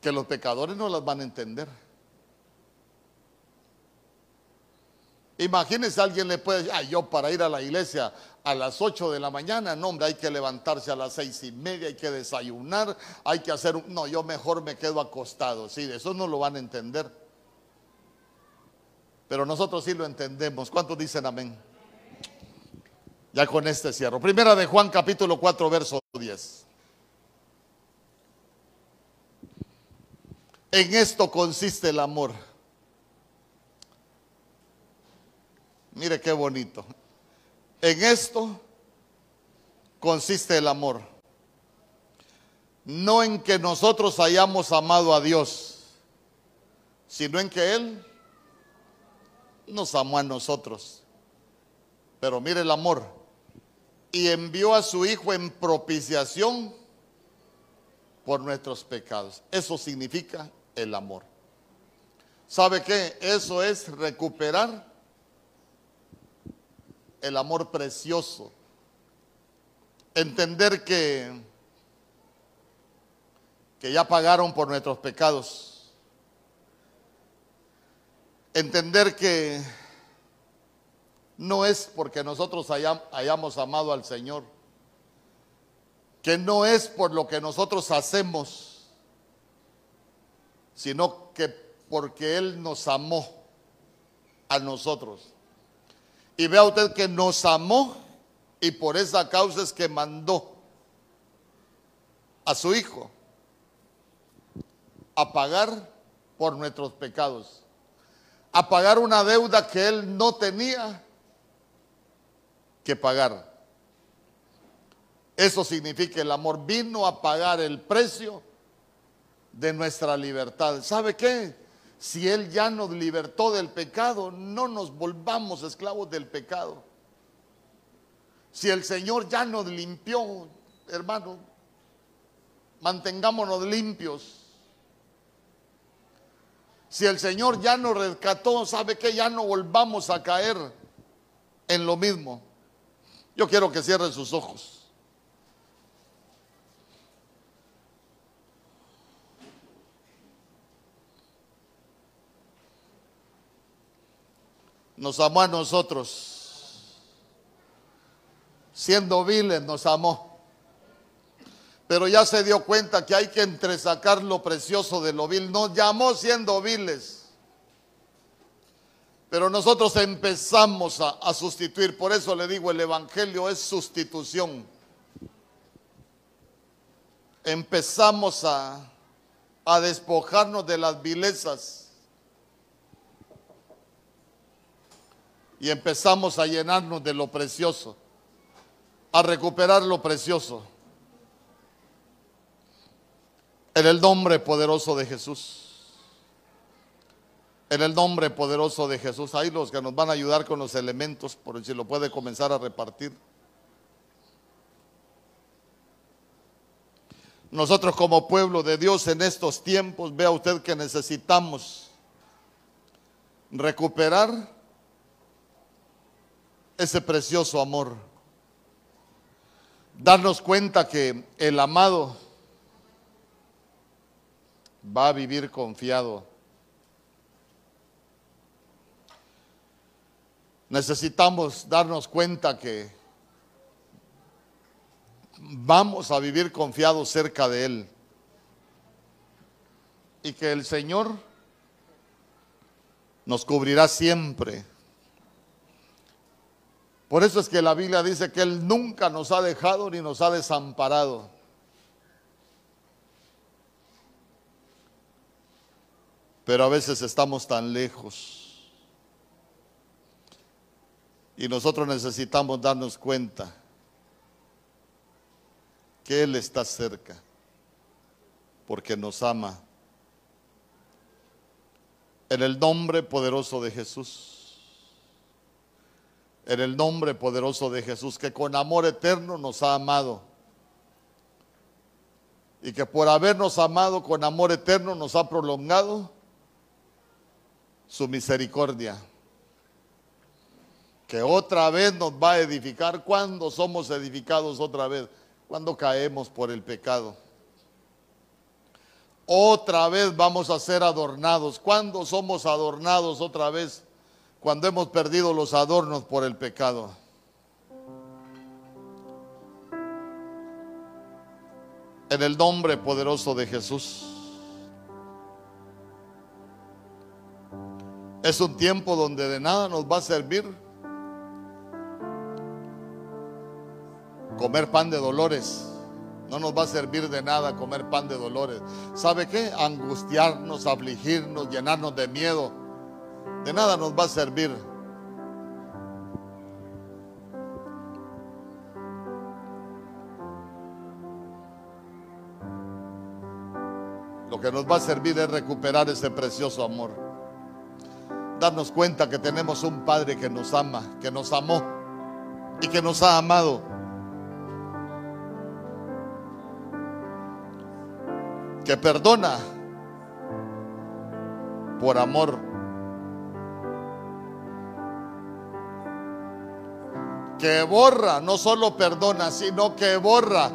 Que los pecadores no las van a entender. Imagínense, alguien le puede decir, ah, yo para ir a la iglesia a las 8 de la mañana, no, hombre, hay que levantarse a las seis y media, hay que desayunar, hay que hacer, un... no, yo mejor me quedo acostado, sí, de eso no lo van a entender. Pero nosotros sí lo entendemos. ¿Cuántos dicen amén? Ya con este cierro. Primera de Juan capítulo 4, verso 10. En esto consiste el amor Mire qué bonito. En esto consiste el amor. No en que nosotros hayamos amado a Dios, sino en que Él nos amó a nosotros. Pero mire el amor. Y envió a su Hijo en propiciación por nuestros pecados. Eso significa el amor. ¿Sabe qué? Eso es recuperar el amor precioso. Entender que, que ya pagaron por nuestros pecados. Entender que no es porque nosotros hayamos amado al Señor, que no es por lo que nosotros hacemos, sino que porque Él nos amó a nosotros. Y vea usted que nos amó y por esa causa es que mandó a su Hijo a pagar por nuestros pecados, a pagar una deuda que Él no tenía que pagar. Eso significa el amor vino a pagar el precio de nuestra libertad. ¿Sabe qué? Si Él ya nos libertó del pecado, no nos volvamos esclavos del pecado. Si el Señor ya nos limpió, hermano, mantengámonos limpios. Si el Señor ya nos rescató, ¿sabe que Ya no volvamos a caer en lo mismo. Yo quiero que cierren sus ojos. Nos amó a nosotros. Siendo viles nos amó. Pero ya se dio cuenta que hay que entresacar lo precioso de lo vil. Nos llamó siendo viles. Pero nosotros empezamos a, a sustituir. Por eso le digo, el Evangelio es sustitución. Empezamos a, a despojarnos de las vilezas y empezamos a llenarnos de lo precioso, a recuperar lo precioso. En el nombre poderoso de Jesús. En el nombre poderoso de Jesús. Hay los que nos van a ayudar con los elementos, por si lo puede comenzar a repartir. Nosotros como pueblo de Dios en estos tiempos, vea usted que necesitamos recuperar ese precioso amor. Darnos cuenta que el amado va a vivir confiado. Necesitamos darnos cuenta que vamos a vivir confiados cerca de Él. Y que el Señor nos cubrirá siempre por eso es que la Biblia dice que Él nunca nos ha dejado ni nos ha desamparado. Pero a veces estamos tan lejos. Y nosotros necesitamos darnos cuenta que Él está cerca, porque nos ama. En el nombre poderoso de Jesús en el nombre poderoso de Jesús, que con amor eterno nos ha amado. Y que por habernos amado con amor eterno nos ha prolongado su misericordia. Que otra vez nos va a edificar cuando somos edificados otra vez, cuando caemos por el pecado. Otra vez vamos a ser adornados. Cuando somos adornados otra vez cuando hemos perdido los adornos por el pecado. En el nombre poderoso de Jesús. Es un tiempo donde de nada nos va a servir comer pan de dolores. No nos va a servir de nada comer pan de dolores. ¿Sabe qué? Angustiarnos, afligirnos, llenarnos de miedo de nada nos va a servir. Lo que nos va a servir es recuperar ese precioso amor. Darnos cuenta que tenemos un Padre que nos ama, que nos amó y que nos ha amado. Que perdona por amor. Que borra, no solo perdona, sino que borra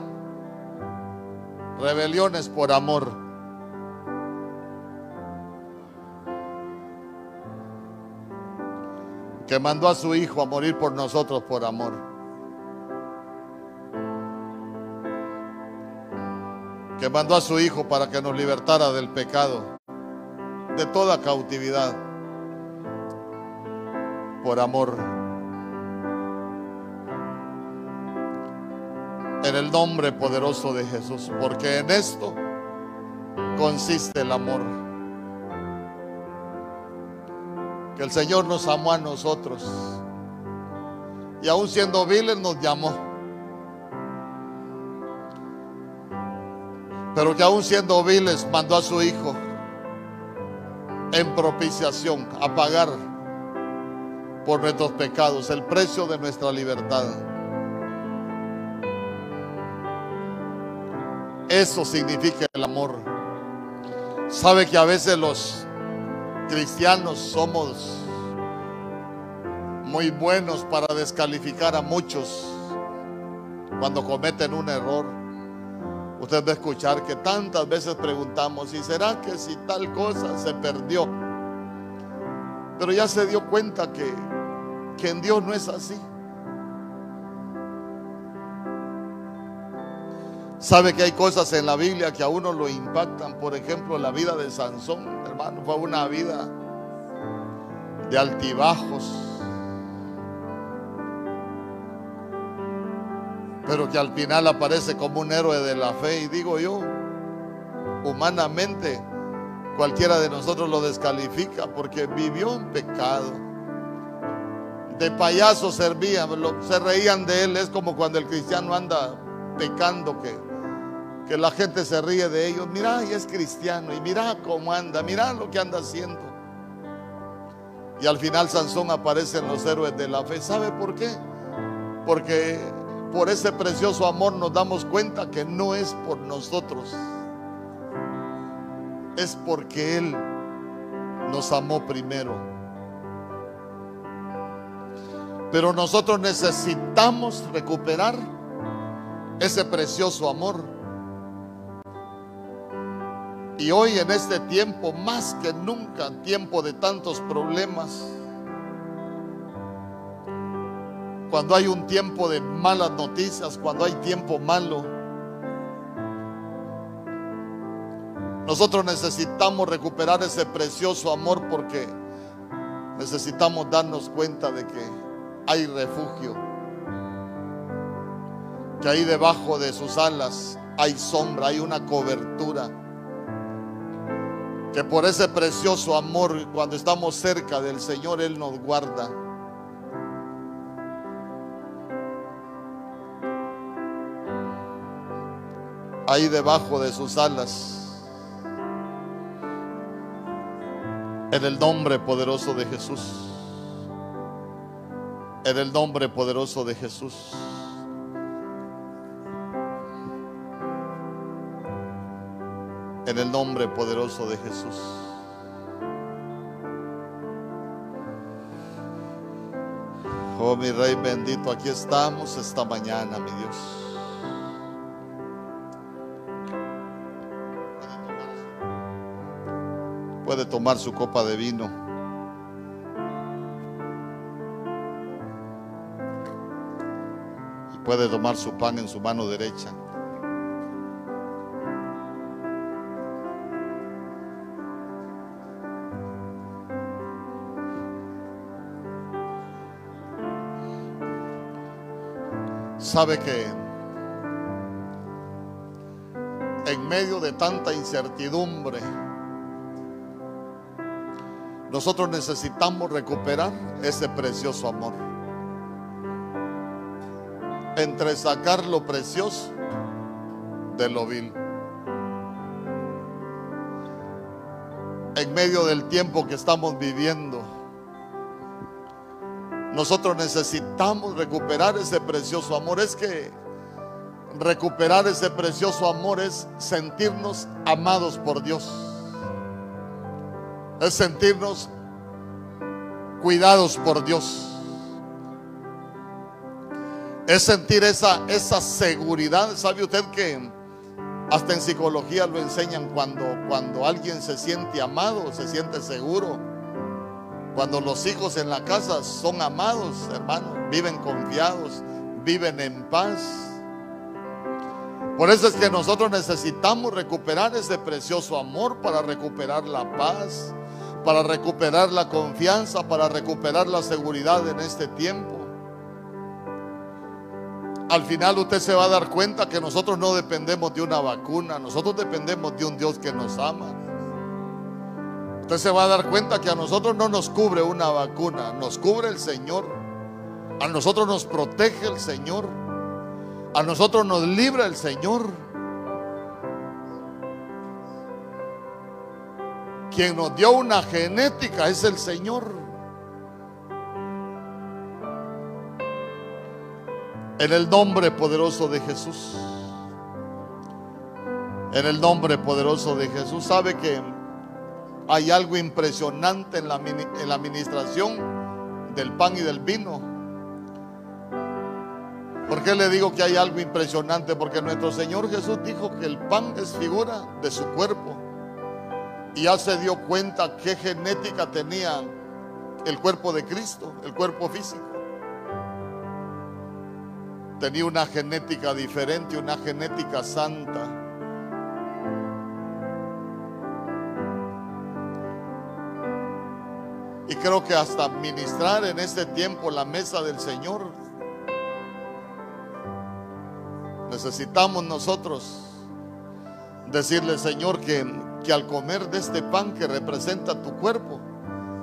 rebeliones por amor. Que mandó a su Hijo a morir por nosotros por amor. Que mandó a su Hijo para que nos libertara del pecado, de toda cautividad, por amor. En el nombre poderoso de Jesús, porque en esto consiste el amor. Que el Señor nos amó a nosotros y aún siendo viles nos llamó. Pero que aún siendo viles mandó a su Hijo en propiciación a pagar por nuestros pecados el precio de nuestra libertad. Eso significa el amor. Sabe que a veces los cristianos somos muy buenos para descalificar a muchos cuando cometen un error. Usted va a escuchar que tantas veces preguntamos, ¿y será que si tal cosa se perdió? Pero ya se dio cuenta que, que en Dios no es así. Sabe que hay cosas en la Biblia que a uno lo impactan. Por ejemplo, la vida de Sansón, hermano, fue una vida de altibajos. Pero que al final aparece como un héroe de la fe. Y digo yo, humanamente, cualquiera de nosotros lo descalifica porque vivió en pecado. De payaso servía, se reían de él. Es como cuando el cristiano anda pecando que que la gente se ríe de ellos. Mira, y es cristiano, y mira cómo anda, mira lo que anda haciendo. Y al final Sansón aparece en los héroes de la fe. ¿Sabe por qué? Porque por ese precioso amor nos damos cuenta que no es por nosotros. Es porque Él nos amó primero. Pero nosotros necesitamos recuperar ese precioso amor. Y hoy en este tiempo, más que nunca, tiempo de tantos problemas, cuando hay un tiempo de malas noticias, cuando hay tiempo malo, nosotros necesitamos recuperar ese precioso amor porque necesitamos darnos cuenta de que hay refugio, que ahí debajo de sus alas hay sombra, hay una cobertura que por ese precioso amor, cuando estamos cerca del Señor, Él nos guarda. Ahí debajo de sus alas. En el nombre poderoso de Jesús. En el nombre poderoso de Jesús. En el nombre poderoso de Jesús. Oh mi Rey bendito, aquí estamos esta mañana, mi Dios. Puede tomar su copa de vino. Y puede tomar su pan en su mano derecha. Sabe que en medio de tanta incertidumbre, nosotros necesitamos recuperar ese precioso amor. Entre sacar lo precioso de lo vil. En medio del tiempo que estamos viviendo, nosotros necesitamos recuperar ese precioso amor. Es que recuperar ese precioso amor es sentirnos amados por Dios. Es sentirnos cuidados por Dios. Es sentir esa, esa seguridad. ¿Sabe usted que hasta en psicología lo enseñan cuando, cuando alguien se siente amado, se siente seguro? Cuando los hijos en la casa son amados, hermanos, viven confiados, viven en paz. Por eso es que nosotros necesitamos recuperar ese precioso amor para recuperar la paz, para recuperar la confianza, para recuperar la seguridad en este tiempo. Al final usted se va a dar cuenta que nosotros no dependemos de una vacuna, nosotros dependemos de un Dios que nos ama. Usted se va a dar cuenta que a nosotros no nos cubre una vacuna, nos cubre el Señor. A nosotros nos protege el Señor. A nosotros nos libra el Señor. Quien nos dio una genética es el Señor. En el nombre poderoso de Jesús. En el nombre poderoso de Jesús. Sabe que hay algo impresionante en la, administración del pan y del vino. ¿Por qué le digo que hay algo impresionante? Porque nuestro Señor Jesús dijo que el pan es figura de su cuerpo. Y ya se dio cuenta qué genética tenía el cuerpo de Cristo, el cuerpo físico. Tenía una genética diferente, una genética santa. Y creo que hasta ministrar en este tiempo la mesa del Señor, necesitamos nosotros decirle, Señor, que que al comer de este pan que representa tu cuerpo,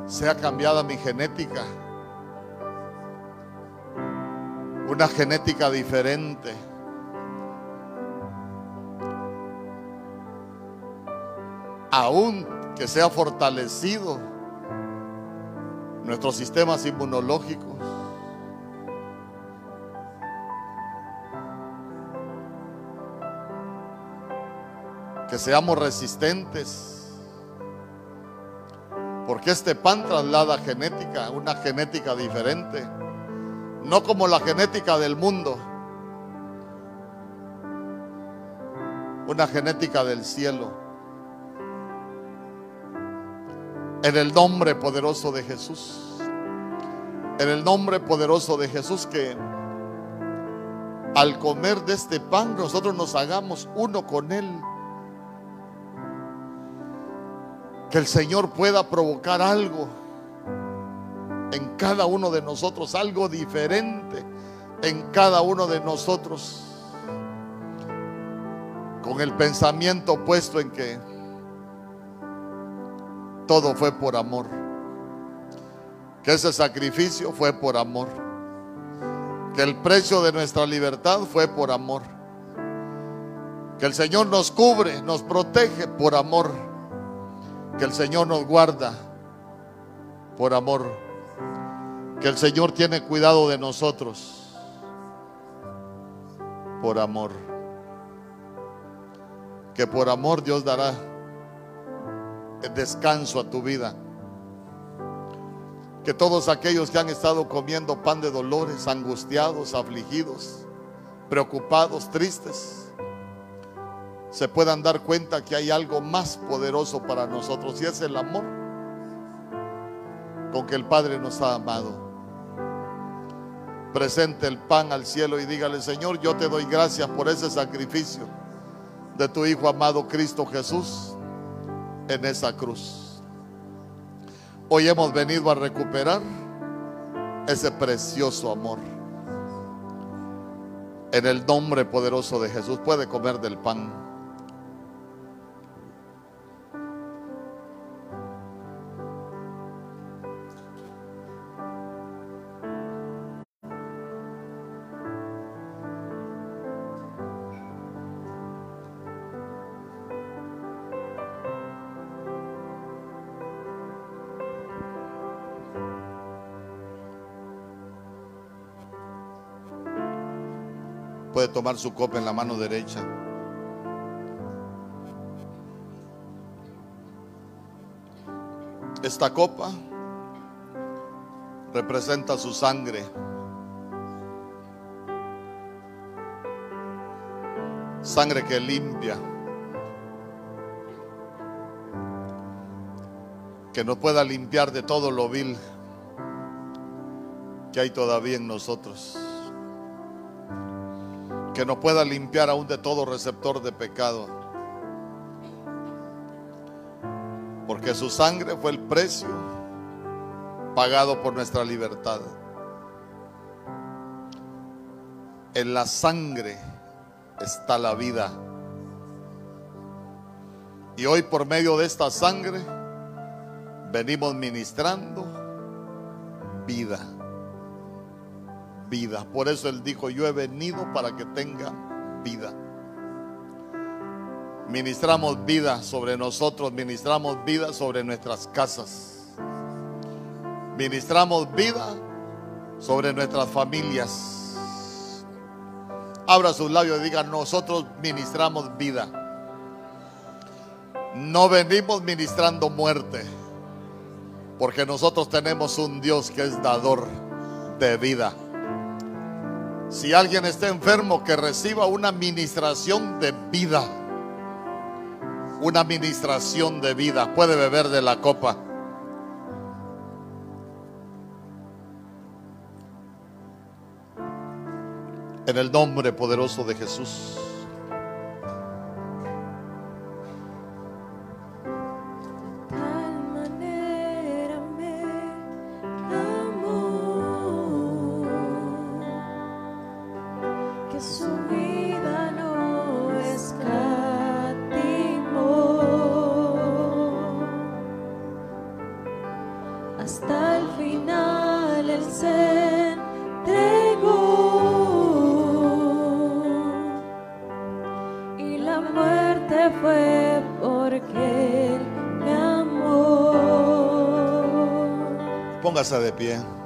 sea cambiada mi genética. Una genética diferente. Aún que sea fortalecido nuestros sistemas inmunológicos. que seamos resistentes. Porque este pan traslada genética, una genética diferente. No como la genética del mundo. Una genética del cielo. En el nombre poderoso de Jesús. En el nombre poderoso de Jesús que al comer de este pan nosotros nos hagamos uno con Él. que el Señor pueda provocar algo en cada uno de nosotros, algo diferente en cada uno de nosotros, con el pensamiento puesto en que todo fue por amor, que ese sacrificio fue por amor, que el precio de nuestra libertad fue por amor, que el Señor nos cubre, nos protege por amor que el Señor nos guarda por amor. Que el Señor tiene cuidado de nosotros por amor. Que por amor Dios dará descanso a tu vida. Que todos aquellos que han estado comiendo pan de dolores, angustiados, afligidos, preocupados, tristes, se puedan dar cuenta que hay algo más poderoso para nosotros y es el amor con que el Padre nos ha amado. Presente el pan al cielo y dígale, Señor, yo te doy gracias por ese sacrificio de tu Hijo amado Cristo Jesús en esa cruz. Hoy hemos venido a recuperar ese precioso amor. En el nombre poderoso de Jesús puede comer del pan. Tomar su copa en la mano derecha. Esta copa representa su sangre. Sangre que limpia. Que nos pueda limpiar de todo lo vil que hay todavía en nosotros. Que nos pueda limpiar aún de todo receptor de pecado. Porque su sangre fue el precio pagado por nuestra libertad. En la sangre está la vida. Y hoy por medio de esta sangre venimos ministrando vida. Vida. Por eso Él dijo, yo he venido para que tenga vida. Ministramos vida sobre nosotros, ministramos vida sobre nuestras casas. Ministramos vida sobre nuestras familias. Abra sus labios y diga, nosotros ministramos vida. No venimos ministrando muerte, porque nosotros tenemos un Dios que es dador de vida. Si alguien está enfermo, que reciba una ministración de vida una administración de vida. Puede beber de la copa. En el nombre poderoso de Jesús. De pie.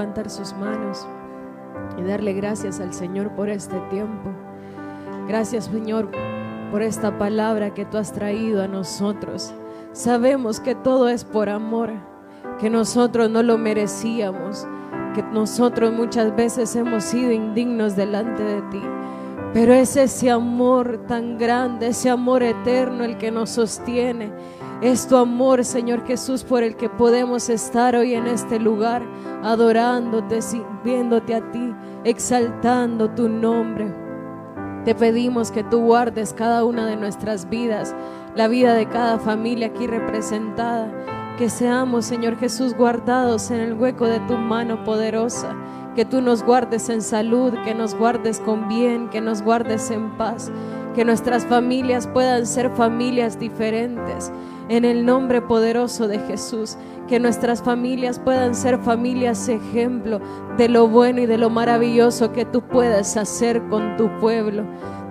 Levantar sus manos y darle gracias al Señor por este tiempo. Gracias Señor por esta palabra que tú has traído a nosotros. Sabemos que todo es por amor, que nosotros no lo merecíamos, que nosotros muchas veces hemos sido indignos delante de ti. Pero es ese amor tan grande, ese amor eterno el que nos sostiene. Es tu amor, Señor Jesús, por el que podemos estar hoy en este lugar, adorándote, sirviéndote a ti, exaltando tu nombre. Te pedimos que tú guardes cada una de nuestras vidas, la vida de cada familia aquí representada. Que seamos, Señor Jesús, guardados en el hueco de tu mano poderosa. Que tú nos guardes en salud, que nos guardes con bien, que nos guardes en paz. Que nuestras familias puedan ser familias diferentes. En el nombre poderoso de Jesús, que nuestras familias puedan ser familias ejemplo de lo bueno y de lo maravilloso que tú puedes hacer con tu pueblo.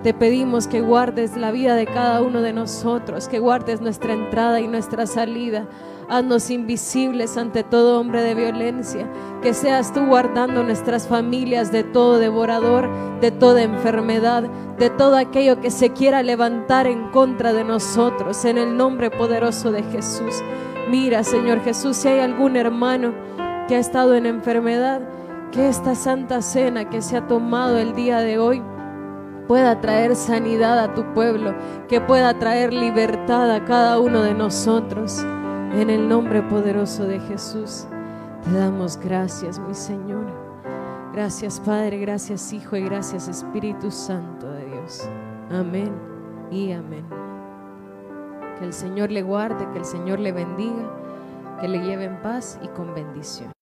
Te pedimos que guardes la vida de cada uno de nosotros, que guardes nuestra entrada y nuestra salida. Haznos invisibles ante todo hombre de violencia. Que seas tú guardando nuestras familias de todo devorador, de toda enfermedad, de todo aquello que se quiera levantar en contra de nosotros. En el nombre poderoso de Jesús. Mira, Señor Jesús, si hay algún hermano que ha estado en enfermedad, que esta santa cena que se ha tomado el día de hoy pueda traer sanidad a tu pueblo, que pueda traer libertad a cada uno de nosotros. En el nombre poderoso de Jesús, te damos gracias, mi Señor. Gracias Padre, gracias Hijo y gracias Espíritu Santo de Dios. Amén y amén. Que el Señor le guarde, que el Señor le bendiga, que le lleve en paz y con bendición.